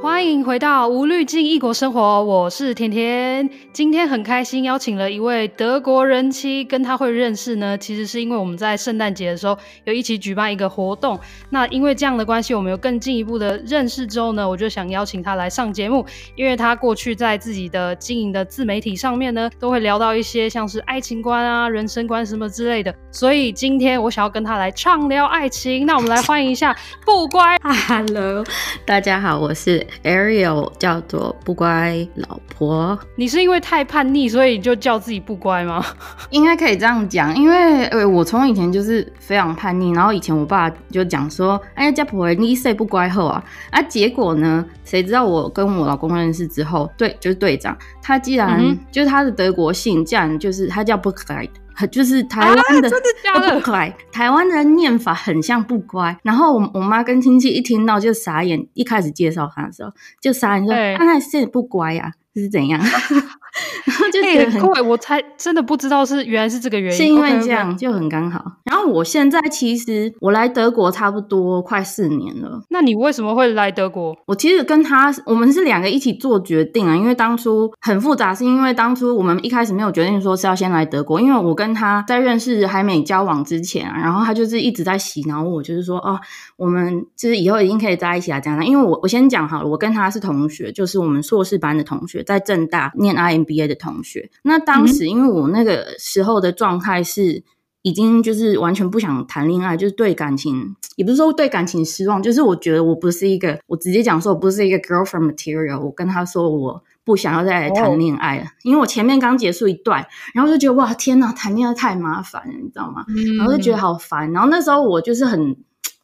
欢迎回到无滤镜异国生活，我是甜甜。今天很开心邀请了一位德国人妻，跟他会认识呢，其实是因为我们在圣诞节的时候有一起举办一个活动。那因为这样的关系，我们有更进一步的认识之后呢，我就想邀请他来上节目，因为他过去在自己的经营的自媒体上面呢，都会聊到一些像是爱情观啊、人生观什么之类的。所以今天我想要跟他来畅聊爱情。那我们来欢迎一下不乖。Hello，大家好，我是。Ariel 叫做不乖老婆，你是因为太叛逆，所以就叫自己不乖吗？应该可以这样讲，因为呃，我从以前就是非常叛逆，然后以前我爸就讲说，哎呀，家婆你一岁不乖后啊？啊，结果呢，谁知道我跟我老公认识之后，对，就是队长，他既然、嗯、就是他的德国姓，这样就是他叫不乖。就是台湾的，啊、真的假的？不乖，台湾的念法很像不乖。然后我我妈跟亲戚一听到就傻眼，一开始介绍他的时候就傻眼说：“他那是不乖呀、啊，是怎样？” 然后就觉得很怪、欸，我才真的不知道是原来是这个原因，是因为这样就很刚好。然后我现在其实我来德国差不多快四年了。那你为什么会来德国？我其实跟他我们是两个一起做决定啊，因为当初很复杂，是因为当初我们一开始没有决定说是要先来德国，因为我跟他在认识还没交往之前啊，然后他就是一直在洗脑我，就是说哦，我们就是以后一定可以在一起啊这样。因为我我先讲好了，我跟他是同学，就是我们硕士班的同学，在正大念 IMBA 的同学。那当时因为我那个时候的状态是已经就是完全不想谈恋爱，就是对感情也不是说对感情失望，就是我觉得我不是一个，我直接讲说我不是一个 girlfriend material。我跟他说我不想要再来谈恋爱了，因为我前面刚结束一段，然后就觉得哇天哪，谈恋爱太麻烦了，你知道吗？然后就觉得好烦。然后那时候我就是很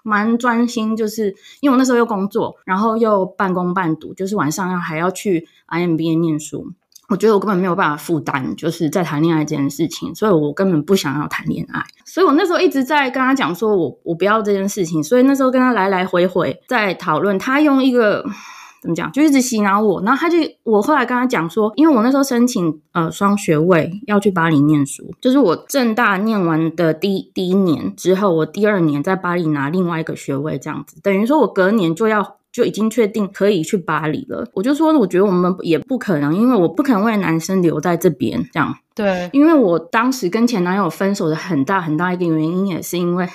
蛮专心，就是因为我那时候又工作，然后又半工半读，就是晚上要还要去 IMBA 念书。我觉得我根本没有办法负担，就是在谈恋爱这件事情，所以我根本不想要谈恋爱。所以我那时候一直在跟他讲说，我我不要这件事情。所以那时候跟他来来回回在讨论，他用一个怎么讲，就一直洗脑我。然后他就我后来跟他讲说，因为我那时候申请呃双学位要去巴黎念书，就是我政大念完的第第一年之后，我第二年在巴黎拿另外一个学位，这样子等于说我隔年就要。就已经确定可以去巴黎了。我就说，我觉得我们也不可能，因为我不可能为男生留在这边这样。对，因为我当时跟前男友分手的很大很大一个原因，也是因为。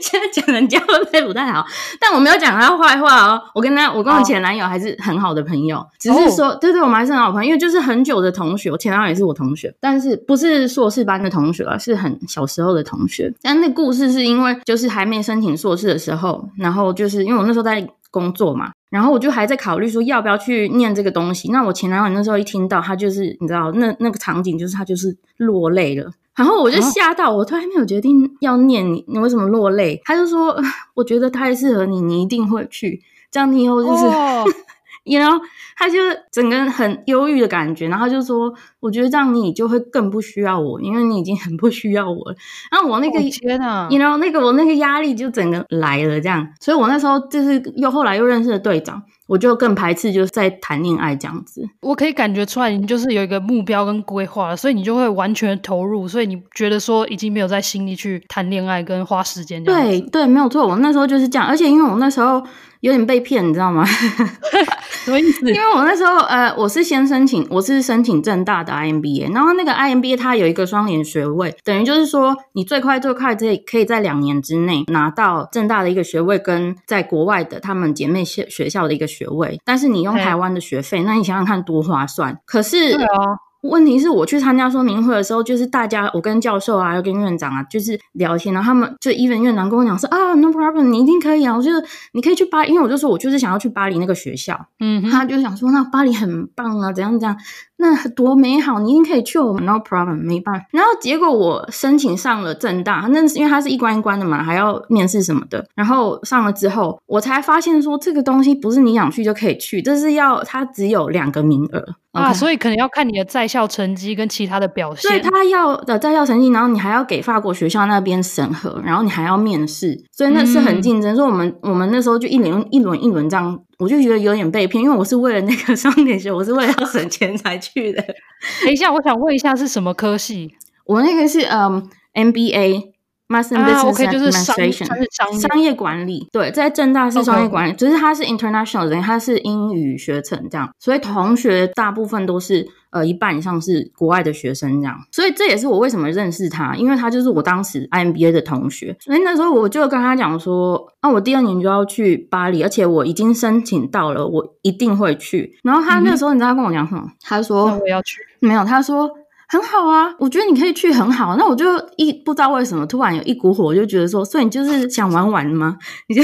现在讲人家会不会不太好，但我没有讲他坏话哦。我跟他，我跟我前男友还是很好的朋友，只是说，对对，我们还是很好朋友，因为就是很久的同学。我前男友也是我同学，但是不是硕士班的同学啊，是很小时候的同学。但那故事是因为就是还没申请硕士的时候，然后就是因为我那时候在工作嘛，然后我就还在考虑说要不要去念这个东西。那我前男友那时候一听到，他就是你知道，那那个场景就是他就是落泪了。然后我就吓到，我突然没有决定要念你，你为什么落泪？他就说，我觉得太适合你，你一定会去，这样你以后就是，然后、oh. 他就整个很忧郁的感觉，然后就说，我觉得这样你就会更不需要我，因为你已经很不需要我了。然后我那个天呐，你知道那个我那个压力就整个来了，这样，所以我那时候就是又后来又认识了队长。我就更排斥，就是在谈恋爱这样子。我可以感觉出来，你就是有一个目标跟规划了，所以你就会完全投入。所以你觉得说已经没有在心里去谈恋爱跟花时间。对对，没有错。我那时候就是这样，而且因为我那时候。有点被骗，你知道吗？什么意思？因为我那时候，呃，我是先申请，我是申请正大的 IMBA，然后那个 IMBA 它有一个双联学位，等于就是说，你最快最快可以可以在两年之内拿到正大的一个学位，跟在国外的他们姐妹学学校的一个学位，但是你用台湾的学费，那你想想看多划算。可是，对啊。问题是我去参加说明会的时候，就是大家我跟教授啊，又跟院长啊，就是聊天，然后他们就 even 院长跟我讲说啊，no problem，你一定可以啊，我觉得你可以去巴黎，因为我就说我就是想要去巴黎那个学校，嗯，他就想说那巴黎很棒啊，怎样怎样。那多美好，你一定可以去我们，no problem，没办法。然后结果我申请上了正大，那是因为它是一关一关的嘛，还要面试什么的。然后上了之后，我才发现说这个东西不是你想去就可以去，这是要它只有两个名额啊，okay? 所以可能要看你的在校成绩跟其他的表现。对，他要的在校成绩，然后你还要给法国学校那边审核，然后你还要面试，所以那是很竞争。嗯、所以我们我们那时候就一轮一轮一轮这样。我就觉得有点被骗，因为我是为了那个 双点学，我是为了要省钱才去的。等一下，我想问一下是什么科系？我那个是嗯 MBA，Master in Business OK，就是商 Administration，商商业管理。对，在正大是商业管理，只是它是 international 人，它是英语学程这样，所以同学大部分都是。呃，一半以上是国外的学生这样，所以这也是我为什么认识他，因为他就是我当时 IMBA 的同学，所以那时候我就跟他讲说，啊，我第二年就要去巴黎，而且我已经申请到了，我一定会去。然后他那时候你知道他跟我讲什么？嗯、他说那我要去，没有，他说。很好啊，我觉得你可以去很好。那我就一不知道为什么突然有一股火，我就觉得说，所以你就是想玩玩吗？你就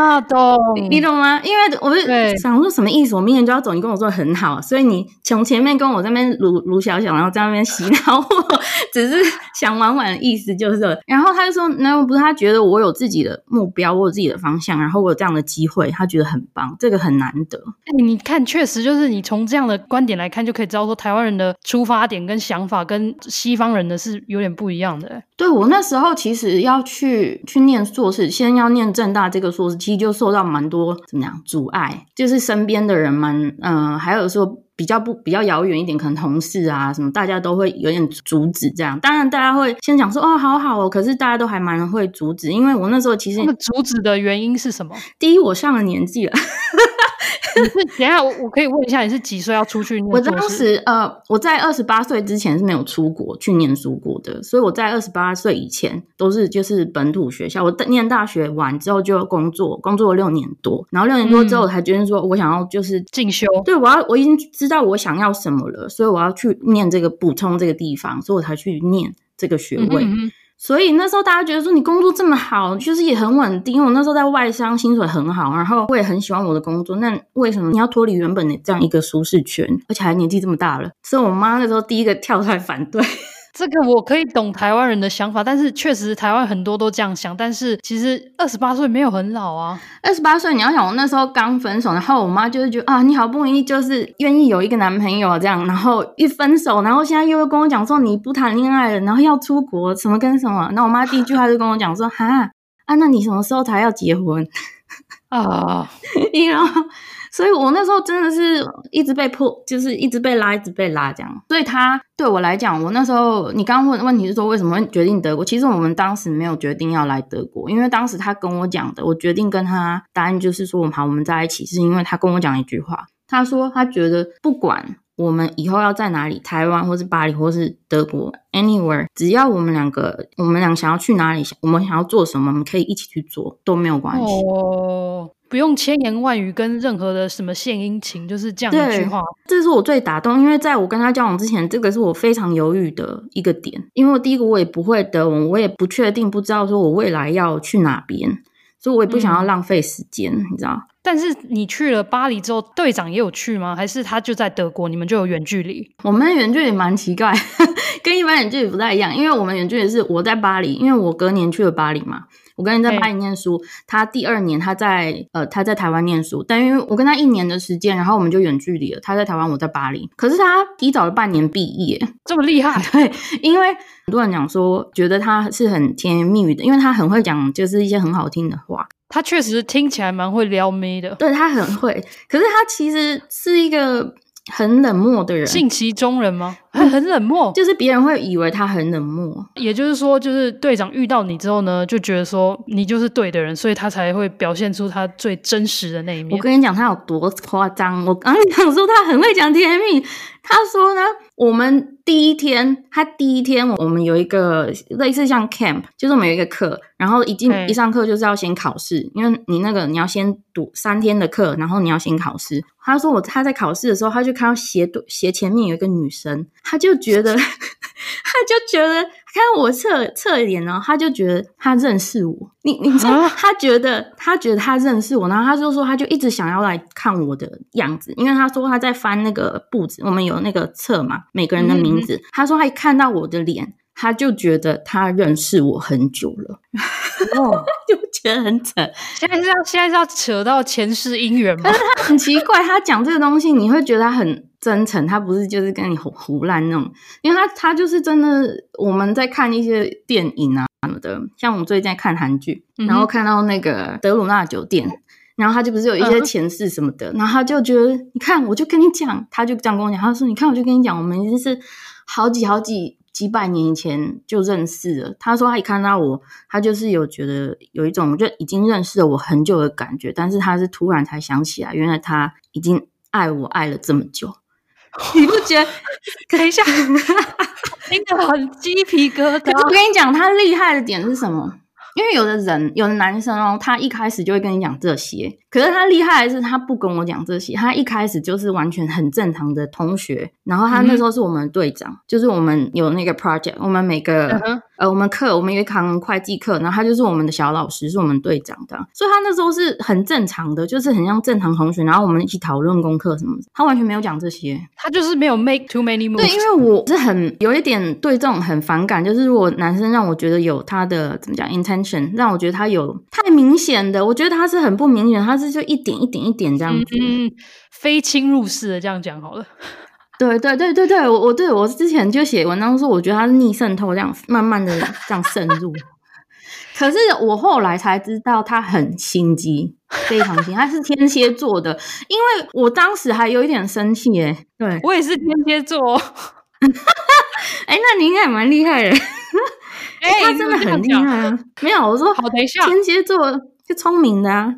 啊，懂你，你懂吗？因为我就想说什么意思？我明年就要走，你跟我说很好，所以你从前面跟我在那边卢卢小小，然后在那边洗脑我，只是想玩玩的意思就是。然后他就说，那不是他觉得我有自己的目标，我有自己的方向，然后我有这样的机会，他觉得很棒，这个很难得。你看，确实就是你从这样的观点来看，就可以知道说台湾人的出发点。跟想法跟西方人的是有点不一样的。对，我那时候其实要去去念硕士，先要念正大这个硕士，其实就受到蛮多怎么样阻碍，就是身边的人蛮嗯、呃，还有说比较不比较遥远一点，可能同事啊什么，大家都会有点阻止这样。当然大家会先讲说哦，好好哦，可是大家都还蛮会阻止，因为我那时候其实阻止的原因是什么？第一，我上了年纪了。你是等一下，我我可以问一下，你是几岁要出去念？我当时呃，我在二十八岁之前是没有出国去念书过的，所以我在二十八岁以前都是就是本土学校。我念大学完之后就工作，工作了六年多，然后六年多之后才决定说我想要就是进修。对，我要我已经知道我想要什么了，所以我要去念这个补充这个地方，所以我才去念这个学位。嗯嗯所以那时候大家觉得说你工作这么好，就是也很稳定。因为我那时候在外商，薪水很好，然后我也很喜欢我的工作。那为什么你要脱离原本的这样一个舒适圈，而且还年纪这么大了？所以我妈那时候第一个跳出来反对。这个我可以懂台湾人的想法，但是确实台湾很多都这样想。但是其实二十八岁没有很老啊，二十八岁你要想，我那时候刚分手，然后我妈就是觉得啊，你好不容易就是愿意有一个男朋友这样，然后一分手，然后现在又又跟我讲说你不谈恋爱了，然后要出国什么跟什么。那我妈第一句话就跟我讲说，哈啊，那你什么时候才要结婚啊？然后。所以我那时候真的是一直被迫，就是一直被拉，一直被拉这样。所以他对我来讲，我那时候你刚刚问的问题是说为什么决定德国？其实我们当时没有决定要来德国，因为当时他跟我讲的，我决定跟他答案就是说我们好，我们在一起，是因为他跟我讲一句话，他说他觉得不管我们以后要在哪里，台湾或是巴黎或是德国，anywhere，只要我们两个，我们俩想要去哪里，我们想要做什么，我们可以一起去做，都没有关系。哦。不用千言万语跟任何的什么献殷勤，就是这样一句话。这是我最打动，因为在我跟他交往之前，这个是我非常犹豫的一个点。因为我第一个我也不会德文，我也不确定，不知道说我未来要去哪边，所以我也不想要浪费时间，嗯、你知道。但是你去了巴黎之后，队长也有去吗？还是他就在德国，你们就有远距离？我们的远距离蛮奇怪，跟一般远距离不太一样，因为我们远距离是我在巴黎，因为我隔年去了巴黎嘛。我跟人在巴黎念书，他第二年他在呃他在台湾念书，但因为我跟他一年的时间，然后我们就远距离了。他在台湾，我在巴黎。可是他提早了半年毕业，这么厉害？对，因为很多人讲说，觉得他是很甜言蜜语的，因为他很会讲，就是一些很好听的话。他确实听起来蛮会撩妹的，对，他很会。可是他其实是一个。很冷漠的人，性情中人吗？很很冷漠，就是别人会以为他很冷漠。也就是说，就是队长遇到你之后呢，就觉得说你就是对的人，所以他才会表现出他最真实的那一面。我跟你讲，他有多夸张。我刚想说他很会讲甜言蜜语。他说呢，我们第一天，他第一天，我们有一个类似像 camp，就是我们有一个课，然后一进一上课就是要先考试，因为你那个你要先读三天的课，然后你要先考试。他说我他在考试的时候，他就看到斜斜前面有一个女生，他就觉得，他就觉得。看我侧侧脸呢，他就觉得他认识我。你你知道，他觉得他觉得他认识我，然后他就说他就一直想要来看我的样子，因为他说他在翻那个簿子，我们有那个册嘛，每个人的名字。嗯、他说他一看到我的脸，他就觉得他认识我很久了，哦，就觉得很扯。现在是要现在是要扯到前世姻缘吗？但是他很奇怪，他讲这个东西，你会觉得他很。真诚，他不是就是跟你胡胡乱那种，因为他他就是真的。我们在看一些电影啊什么的，像我们最近在看韩剧，嗯、然后看到那个德鲁纳酒店，然后他就不是有一些前世什么的，嗯、然后他就觉得，你看，我就跟你讲，他就这样跟我讲，他说，你看，我就跟你讲，我们已经是好几好几几百年以前就认识了。他说他一看到我，他就是有觉得有一种就已经认识了我很久的感觉，但是他是突然才想起来，原来他已经爱我爱了这么久。你不觉得？等一下，听得很鸡皮疙瘩。我跟你讲，他厉害的点是什么？因为有的人，有的男生哦，他一开始就会跟你讲这些。可是他厉害的是，他不跟我讲这些，他一开始就是完全很正常的同学。然后他那时候是我们的队长，嗯、就是我们有那个 project，我们每个、嗯、呃，我们课我们有一堂会计课，然后他就是我们的小老师，是我们队长的。所以他那时候是很正常的，就是很像正常同学。然后我们一起讨论功课什么的，他完全没有讲这些，他就是没有 make too many moves。对，因为我是很有一点对这种很反感，就是如果男生让我觉得有他的怎么讲 intention，让我觉得他有太明显的，我觉得他是很不明显，他是就一点一点。一点这样子，嗯，非侵入式的这样讲好了。对对对对对，我我对我之前就写文章说，我觉得它是逆渗透，这样慢慢的这样渗入。可是我后来才知道，他很心机，非常心，他是天蝎座的。因为我当时还有一点生气耶，对我也是天蝎座。哎、欸，那你应该也蛮厉害的。哎、欸，他真的很厉害啊！没有，我说好，等一下，天蝎座。是聪明的啊，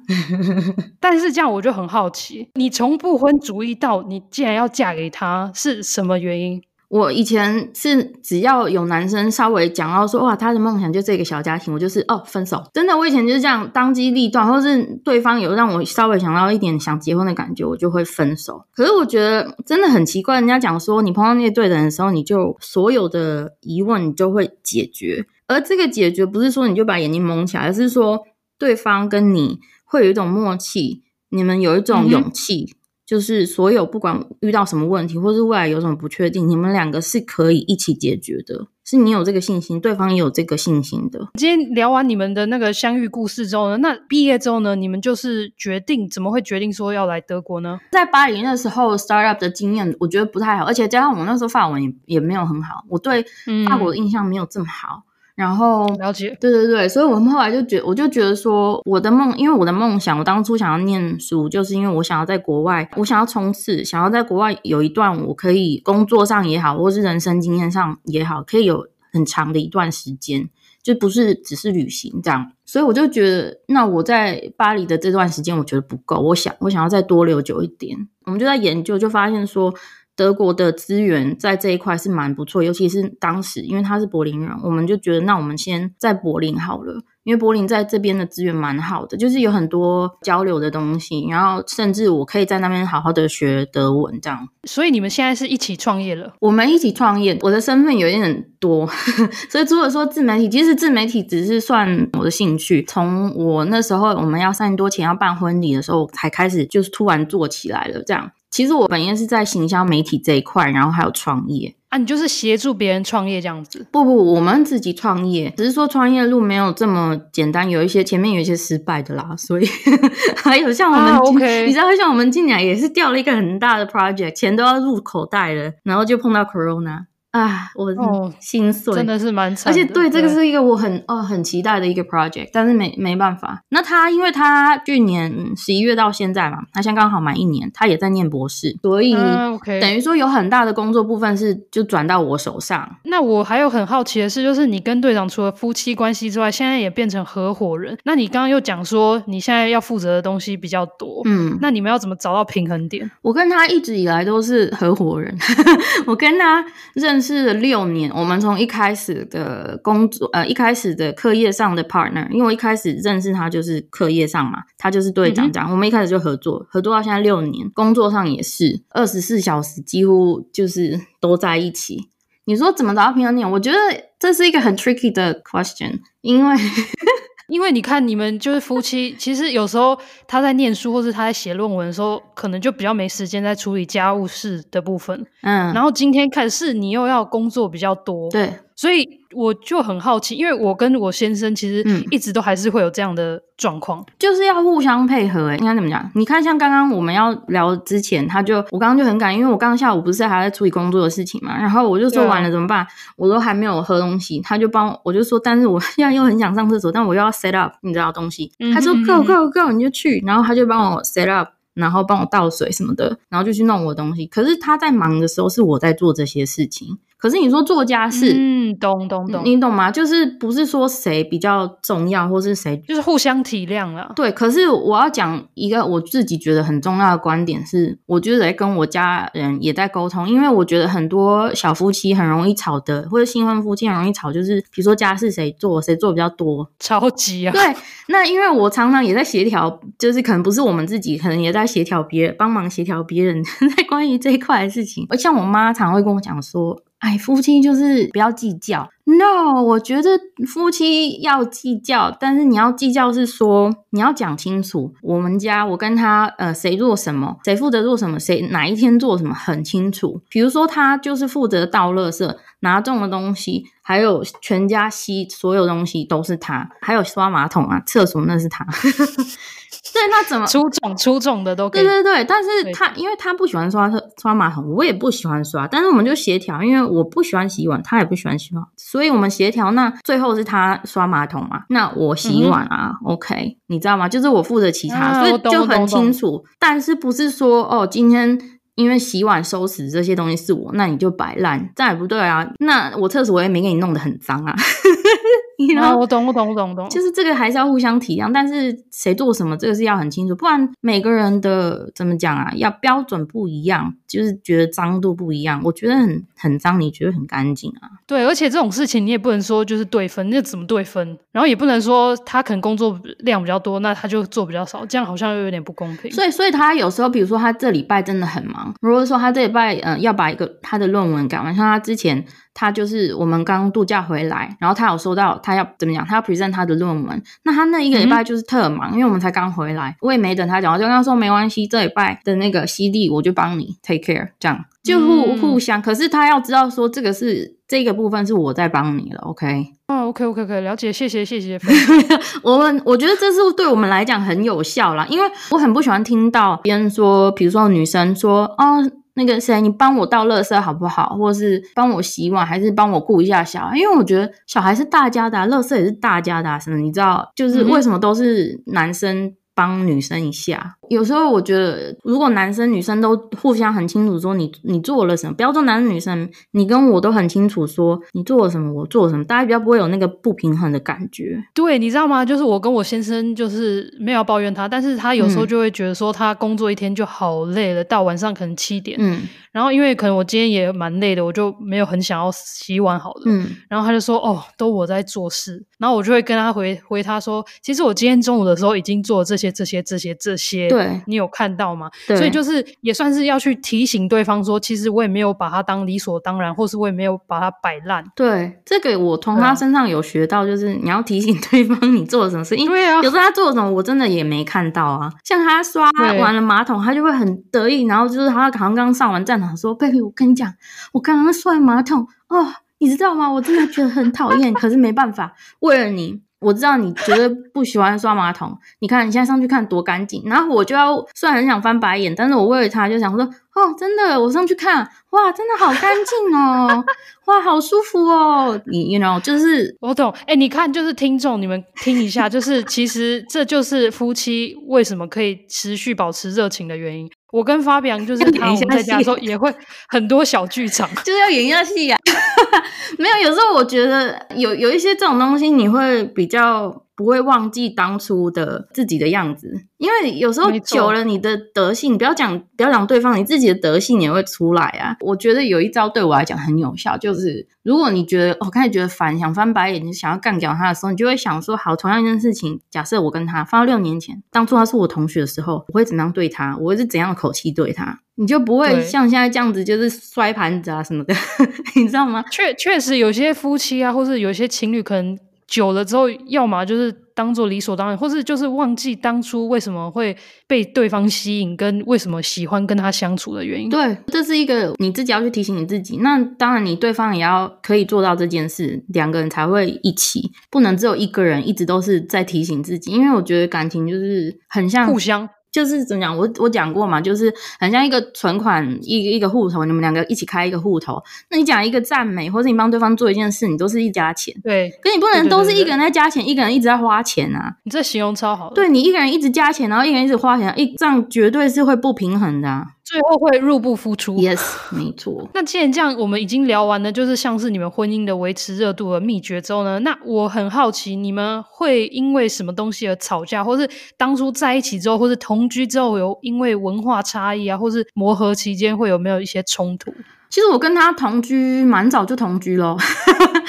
但是这样我就很好奇，你从不婚主义到你竟然要嫁给他，是什么原因？我以前是只要有男生稍微讲到说哇，他的梦想就这个小家庭，我就是哦分手。真的，我以前就是这样当机立断，或是对方有让我稍微想到一点想结婚的感觉，我就会分手。可是我觉得真的很奇怪，人家讲说你碰到那些对的人的时候，你就所有的疑问你就会解决，而这个解决不是说你就把眼睛蒙起来，而是说。对方跟你会有一种默契，你们有一种勇气，嗯、就是所有不管遇到什么问题，或是未来有什么不确定，你们两个是可以一起解决的。是你有这个信心，对方也有这个信心的。今天聊完你们的那个相遇故事之后呢，那毕业之后呢，你们就是决定怎么会决定说要来德国呢？在巴黎那时候，startup 的经验我觉得不太好，而且加上我那时候法文也也没有很好，我对法国的印象没有这么好。嗯然后了解，对对对，所以我们后来就觉，我就觉得说，我的梦，因为我的梦想，我当初想要念书，就是因为我想要在国外，我想要冲刺，想要在国外有一段我可以工作上也好，或是人生经验上也好，可以有很长的一段时间，就不是只是旅行这样。所以我就觉得，那我在巴黎的这段时间，我觉得不够，我想我想要再多留久一点。我们就在研究，就发现说。德国的资源在这一块是蛮不错，尤其是当时，因为他是柏林人，我们就觉得那我们先在柏林好了，因为柏林在这边的资源蛮好的，就是有很多交流的东西，然后甚至我可以在那边好好的学德文这样。所以你们现在是一起创业了？我们一起创业，我的身份有一点多，所以除了说自媒体，其实自媒体只是算我的兴趣。从我那时候我们要三年多前要办婚礼的时候，才开始就是突然做起来了这样。其实我本业是在行销媒体这一块，然后还有创业啊，你就是协助别人创业这样子？不不，我们自己创业，只是说创业路没有这么简单，有一些前面有一些失败的啦，所以 还有像我们，啊 okay、你知道，像我们进来也是掉了一个很大的 project，钱都要入口袋了，然后就碰到 Corona。啊，我心碎，哦，真的是蛮惨。而且对，对这个是一个我很哦很期待的一个 project，但是没没办法。那他因为他去年十一月到现在嘛，他现在刚好满一年，他也在念博士，所以等于说有很大的工作部分是就转到我手上。那我还有很好奇的是，就是你跟队长除了夫妻关系之外，现在也变成合伙人。那你刚刚又讲说你现在要负责的东西比较多，嗯，那你们要怎么找到平衡点？我跟他一直以来都是合伙人，我跟他认识。是六年，我们从一开始的工作，呃，一开始的课业上的 partner，因为我一开始认识他就是课业上嘛，他就是队长这样，嗯、我们一开始就合作，合作到现在六年，工作上也是二十四小时几乎就是都在一起。你说怎么找到平衡点？我觉得这是一个很 tricky 的 question，因为。因为你看，你们就是夫妻，其实有时候他在念书或是他在写论文的时候，可能就比较没时间在处理家务事的部分。嗯，然后今天看是你又要工作比较多，对，所以。我就很好奇，因为我跟我先生其实一直都还是会有这样的状况，嗯、就是要互相配合。哎，应该怎么讲？你看，像刚刚我们要聊之前，他就我刚刚就很赶，因为我刚刚下午不是还在处理工作的事情嘛，然后我就说完了怎么办？我都还没有喝东西，他就帮我，我就说，但是我 现在又很想上厕所，但我又要 set up，你知道东西。他说 go go go，你就去，然后他就帮我 set up，然后帮我倒水什么的，然后就去弄我的东西。可是他在忙的时候，是我在做这些事情。可是你说做家事，嗯，懂懂懂，你懂吗？就是不是说谁比较重要，或是谁，就是互相体谅了。对，可是我要讲一个我自己觉得很重要的观点是，我觉得在跟我家人也在沟通，因为我觉得很多小夫妻很容易吵的，或者新婚夫妻很容易吵，就是比如说家事谁做，谁做比较多，超级啊。对，那因为我常常也在协调，就是可能不是我们自己，可能也在协调别人，帮忙协调别人 在关于这一块的事情。而像我妈常会跟我讲说。哎，夫妻就是不要计较。No，我觉得夫妻要计较，但是你要计较是说你要讲清楚。我们家我跟他呃谁做什么，谁负责做什么，谁哪一天做什么很清楚。比如说他就是负责倒垃圾，拿重的东西，还有全家吸所有东西都是他，还有刷马桶啊，厕所那是他。对，那怎么出种出种的都可以。对对对，但是他因为他不喜欢刷刷马桶，我也不喜欢刷，但是我们就协调，因为我不喜欢洗碗，他也不喜欢洗碗，所以我们协调。那最后是他刷马桶嘛，那我洗碗啊、嗯、，OK，你知道吗？就是我负责其他，啊、所以就很清楚。但是不是说哦，今天因为洗碗、收拾这些东西是我，那你就摆烂，这也不对啊。那我厕所我也没给你弄得很脏啊。Know? 啊，我懂，我懂，我懂，我懂。就是这个还是要互相体谅，但是谁做什么，这个是要很清楚，不然每个人的怎么讲啊，要标准不一样，就是觉得脏度不一样。我觉得很很脏，你觉得很干净啊？对，而且这种事情你也不能说就是对分，那怎么对分？然后也不能说他可能工作量比较多，那他就做比较少，这样好像又有点不公平。所以，所以他有时候，比如说他这礼拜真的很忙，如果说他这礼拜嗯、呃、要把一个他的论文改完，像他之前。他就是我们刚度假回来，然后他有说到他要怎么讲，他要 present 他的论文。那他那一个礼拜就是特忙，嗯、因为我们才刚回来，我也没等他讲，我就跟他说没关系，这礼拜的那个犀利我就帮你 take care，这样就互、嗯、互相。可是他要知道说这个是这个部分是我在帮你了，OK？哦，OK OK OK，了解，谢谢谢谢。我们我觉得这是对我们来讲很有效啦，因为我很不喜欢听到别人说，比如说女生说哦。那个谁，你帮我倒垃圾好不好？或者是帮我洗碗，还是帮我顾一下小孩？因为我觉得小孩是大家的啊，垃圾也是大家的啊，什么你知道？就是为什么都是男生帮女生一下？有时候我觉得，如果男生女生都互相很清楚说你你做了什么，不要说男生女生，你跟我都很清楚说你做了什么，我做了什么，大家比较不会有那个不平衡的感觉。对，你知道吗？就是我跟我先生就是没有抱怨他，但是他有时候就会觉得说他工作一天就好累了，到晚上可能七点，嗯，然后因为可能我今天也蛮累的，我就没有很想要洗碗好了，嗯，然后他就说哦，都我在做事，然后我就会跟他回回他说，其实我今天中午的时候已经做了这些这些这些这些。对，你有看到吗？对，所以就是也算是要去提醒对方说，其实我也没有把他当理所当然，或是我也没有把他摆烂。对，这个我从他身上有学到，就是你要提醒 对方你做了什么事，因为有时候他做了什么我真的也没看到啊。像他刷完了马桶，他就会很得意，然后就是他好像刚上完战场，说：“baby，我跟你讲，我刚刚刷完马桶哦，你知道吗？我真的觉得很讨厌，可是没办法，为了你。”我知道你绝对不喜欢刷马桶，你看你现在上去看多干净，然后我就要虽然很想翻白眼，但是我为了他就想说，哦，真的，我上去看，哇，真的好干净哦，哇，好舒服哦，你 you know 就是我懂，哎，你看就是听众你们听一下，就是其实这就是夫妻为什么可以持续保持热情的原因。我跟发表就是他我们在家的时候也会很多小剧场，就是要演一下戏呀。没有，有时候我觉得有有一些这种东西，你会比较。不会忘记当初的自己的样子，因为有时候久了，你的德性，不要讲不要讲对方，你自己的德性也会出来啊。我觉得有一招对我来讲很有效，就是如果你觉得我开始觉得烦，想翻白眼，你想要干掉他的时候，你就会想说：好，同样一件事情，假设我跟他放到六年前，当初他是我同学的时候，我会怎么样对他？我会是怎样的口气对他？你就不会像现在这样子，就是摔盘子啊什么的，你知道吗？确确实有些夫妻啊，或是有些情侣可能。久了之后，要么就是当做理所当然，或是就是忘记当初为什么会被对方吸引，跟为什么喜欢跟他相处的原因。对，这是一个你自己要去提醒你自己。那当然，你对方也要可以做到这件事，两个人才会一起，不能只有一个人一直都是在提醒自己。因为我觉得感情就是很像互相。就是怎么讲，我我讲过嘛，就是很像一个存款，一个一个户头，你们两个一起开一个户头。那你讲一个赞美，或者你帮对方做一件事，你都是一家钱。对，可你不能都是一个人在加钱，一个人一直在花钱啊。你这形容超好的。对，你一个人一直加钱，然后一个人一直花钱，一这样绝对是会不平衡的啊。最后会入不敷出。Yes，没错。那既然这样，我们已经聊完了，就是像是你们婚姻的维持热度的秘诀之后呢，那我很好奇，你们会因为什么东西而吵架，或是当初在一起之后，或是同居之后有因为文化差异啊，或是磨合期间会有没有一些冲突？其实我跟他同居蛮早就同居咯。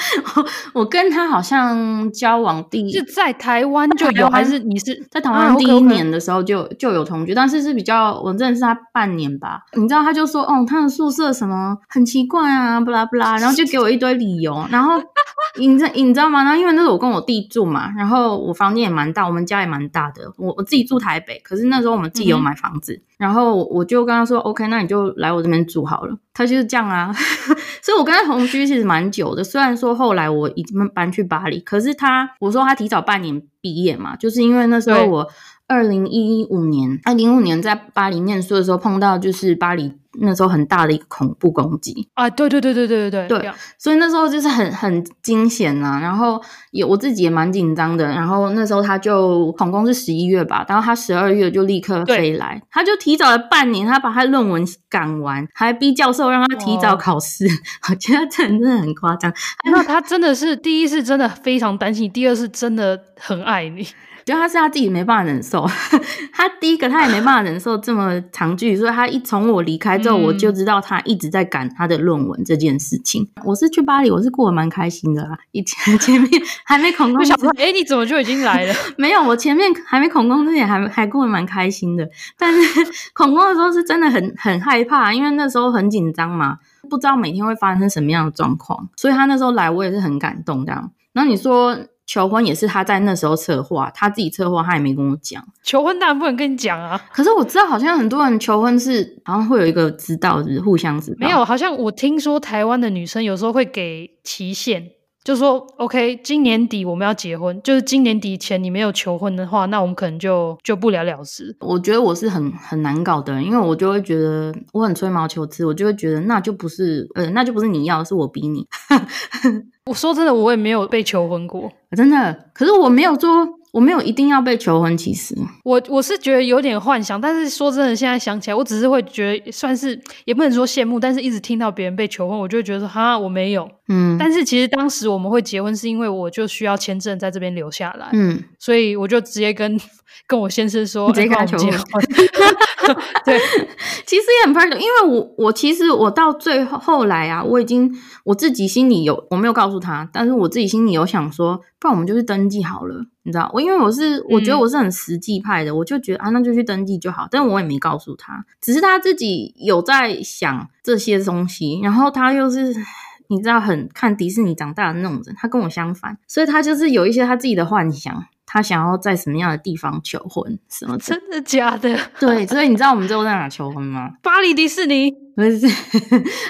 我跟他好像交往第是在台湾就有，还是你是在台湾第一年的时候就就有同居，但是是比较我认识他半年吧。你知道他就说，哦，他的宿舍什么很奇怪啊，不啦不啦，然后就给我一堆理由。然后你知你知道吗？然后因为那时候我跟我弟住嘛，然后我房间也蛮大，我们家也蛮大的。我我自己住台北，可是那时候我们自己有买房子，嗯、然后我就跟他说，OK，那你就来我这边住好了。他就是这样啊，所以我跟他同居其实蛮久的。虽然说后来我已经搬去巴黎，可是他我说他提早半年毕业嘛，就是因为那时候我二零一五年，二零一五年在巴黎念书的时候碰到就是巴黎。那时候很大的一个恐怖攻击啊！对对对对对对对，对，所以那时候就是很很惊险呐。然后也我自己也蛮紧张的。然后那时候他就恐攻是十一月吧，然后他十二月就立刻飞来，他就提早了半年，他把他论文赶完，还逼教授让他提早考试。我觉得这人真的很夸张。那他真的是第一是真的非常担心，第二是真的很爱你。就他是他自己没办法忍受，他第一个他也没办法忍受这么长距离，所以他一从我离开之后，我就知道他一直在赶他的论文这件事情。嗯、我是去巴黎，我是过得蛮开心的啦。以前 前面还没恐攻，哎、欸，你怎么就已经来了？没有，我前面还没恐攻之前还还过得蛮开心的，但是恐攻的时候是真的很很害怕，因为那时候很紧张嘛，不知道每天会发生什么样的状况，所以他那时候来，我也是很感动这样。然后你说。求婚也是他在那时候策划，他自己策划，他也没跟我讲。求婚当然不能跟你讲啊。可是我知道，好像很多人求婚是好像会有一个知道，就是互相知道。没有，好像我听说台湾的女生有时候会给期限，就说 OK，今年底我们要结婚，就是今年底前你没有求婚的话，那我们可能就就不了了之。我觉得我是很很难搞的人，因为我就会觉得我很吹毛求疵，我就会觉得那就不是呃，那就不是你要，是我逼你。我说真的，我也没有被求婚过，真的。可是我没有说，我没有一定要被求婚。其实，我我是觉得有点幻想。但是说真的，现在想起来，我只是会觉得算是，也不能说羡慕，但是一直听到别人被求婚，我就会觉得说，哈，我没有。嗯。但是其实当时我们会结婚，是因为我就需要签证在这边留下来。嗯。所以我就直接跟 跟我先生说，直接跟他求婚。对，其实也很 perfect，因为我我其实我到最后后来啊，我已经我自己心里有，我没有告诉他，但是我自己心里有想说，不然我们就去登记好了，你知道？我因为我是我觉得我是很实际派的，嗯、我就觉得啊，那就去登记就好。但我也没告诉他，只是他自己有在想这些东西，然后他又是你知道很看迪士尼长大的那种人，他跟我相反，所以他就是有一些他自己的幻想。他想要在什么样的地方求婚？什么？真的假的？对，所以你知道我们最后在哪求婚吗？巴黎迪士尼？不是，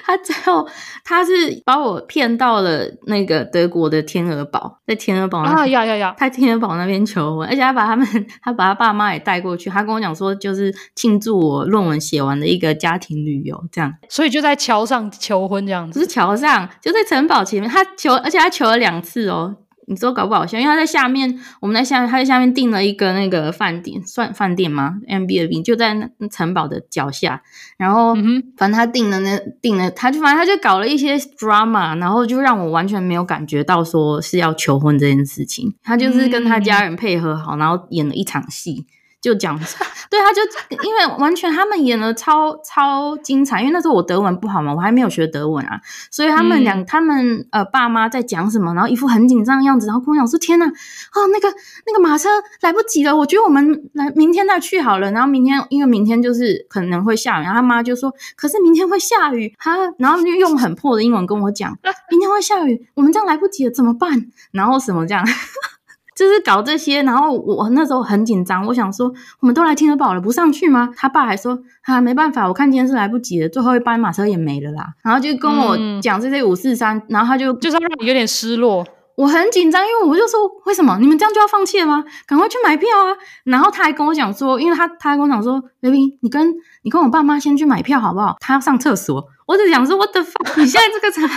他最后他是把我骗到了那个德国的天鹅堡，在天鹅堡啊，要要要，在天鹅堡那边求婚，而且他把他们，他把他爸妈也带过去。他跟我讲说，就是庆祝我论文写完的一个家庭旅游，这样。所以就在桥上求婚这样子？不是桥上，就在城堡前面。他求，而且他求了两次哦。你说搞不好笑，因为他在下面，我们在下面，他在下面订了一个那个饭店，算饭店吗？Airbnb 就在那城堡的脚下，然后反正他订了那订了，他就反正他就搞了一些 drama，然后就让我完全没有感觉到说是要求婚这件事情，他就是跟他家人配合好，然后演了一场戏。就讲，对，他就因为完全他们演的超超精彩，因为那时候我德文不好嘛，我还没有学德文啊，所以他们两、嗯、他们呃爸妈在讲什么，然后一副很紧张的样子，然后跟我讲说：“天呐，哦那个那个马车来不及了，我觉得我们来明天再去好了。”然后明天因为明天就是可能会下雨，然后他妈就说：“可是明天会下雨哈。”然后就用很破的英文跟我讲：“ 明天会下雨，我们这样来不及了怎么办？”然后什么这样。就是搞这些，然后我那时候很紧张，我想说我们都来天鹅堡了，不上去吗？他爸还说啊，没办法，我看今天是来不及了，最后一班马车也没了啦。然后就跟我讲这些五四三，然后他就就是让你有点失落。我很紧张，因为我就说为什么你们这样就要放弃了吗？赶快去买票啊！然后他还跟我讲说，因为他他还跟我讲说，baby，你跟你跟我爸妈先去买票好不好？他要上厕所。我只想说，what the fuck？你现在这个这个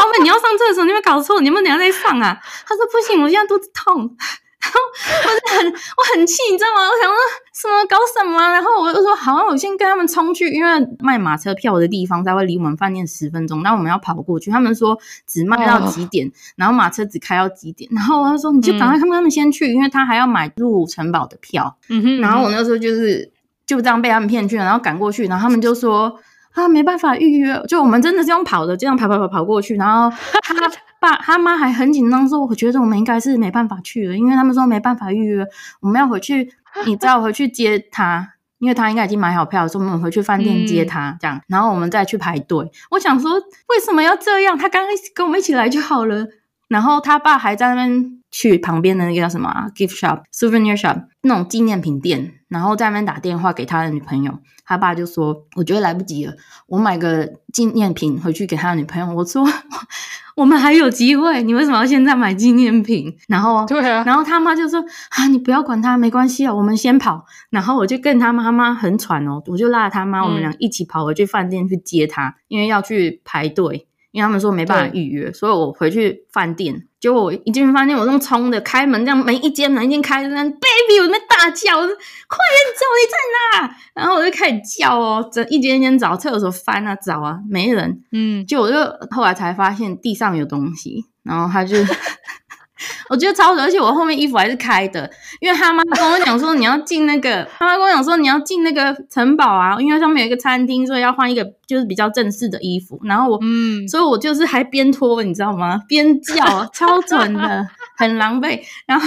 moment 你要上厕所，你有没有搞错？你们等下再上啊？他说不行，我现在肚子痛。然后我就很我很气，你知道吗？我想说什么搞什么？然后我就说好，我先跟他们冲去，因为卖马车票的地方才会离我们饭店十分钟，那我们要跑过去。他们说只卖到几点，然后马车只开到几点。然后我就说你就赶快跟他们先去，因为他还要买入城堡的票。嗯哼。然后我那时候就是就这样被他们骗去了，然后赶过去，然后他们就说啊没办法预约，就我们真的是用跑的，这样跑跑跑跑过去，然后他。爸他妈还很紧张，说：“我觉得我们应该是没办法去了，因为他们说没办法预约，我们要回去，你再回去接他，因为他应该已经买好票，说我们回去饭店接他，嗯、这样，然后我们再去排队。我想说，为什么要这样？他刚刚跟我们一起来就好了。然后他爸还在那边去旁边的那个叫什么、啊、gift shop、souvenir shop 那种纪念品店，然后在那边打电话给他的女朋友。他爸就说：我觉得来不及了，我买个纪念品回去给他的女朋友。我说。”我们还有机会，你为什么要现在买纪念品？然后，对啊，然后他妈就说啊，你不要管他，没关系啊，我们先跑。然后我就跟他妈妈很喘哦，我就拉着他妈，我们俩一起跑回去饭店去接他，因为要去排队。因为他们说没办法预约，所以我回去饭店。结果我一进去饭店，我用冲的开门，这样门一间门一间开，那 baby 我在那大叫，快点走，你在哪？然后我就开始叫哦，整一间一间找厕所翻啊找啊，没人。嗯，就我就后来才发现地上有东西，然后他就。我觉得超扯，而且我后面衣服还是开的，因为他妈跟我讲说你要进那个，他妈跟我讲说你要进那个城堡啊，因为上面有一个餐厅，所以要换一个就是比较正式的衣服。然后我，嗯，所以我就是还边脱，你知道吗？边叫，超蠢的，很狼狈。然后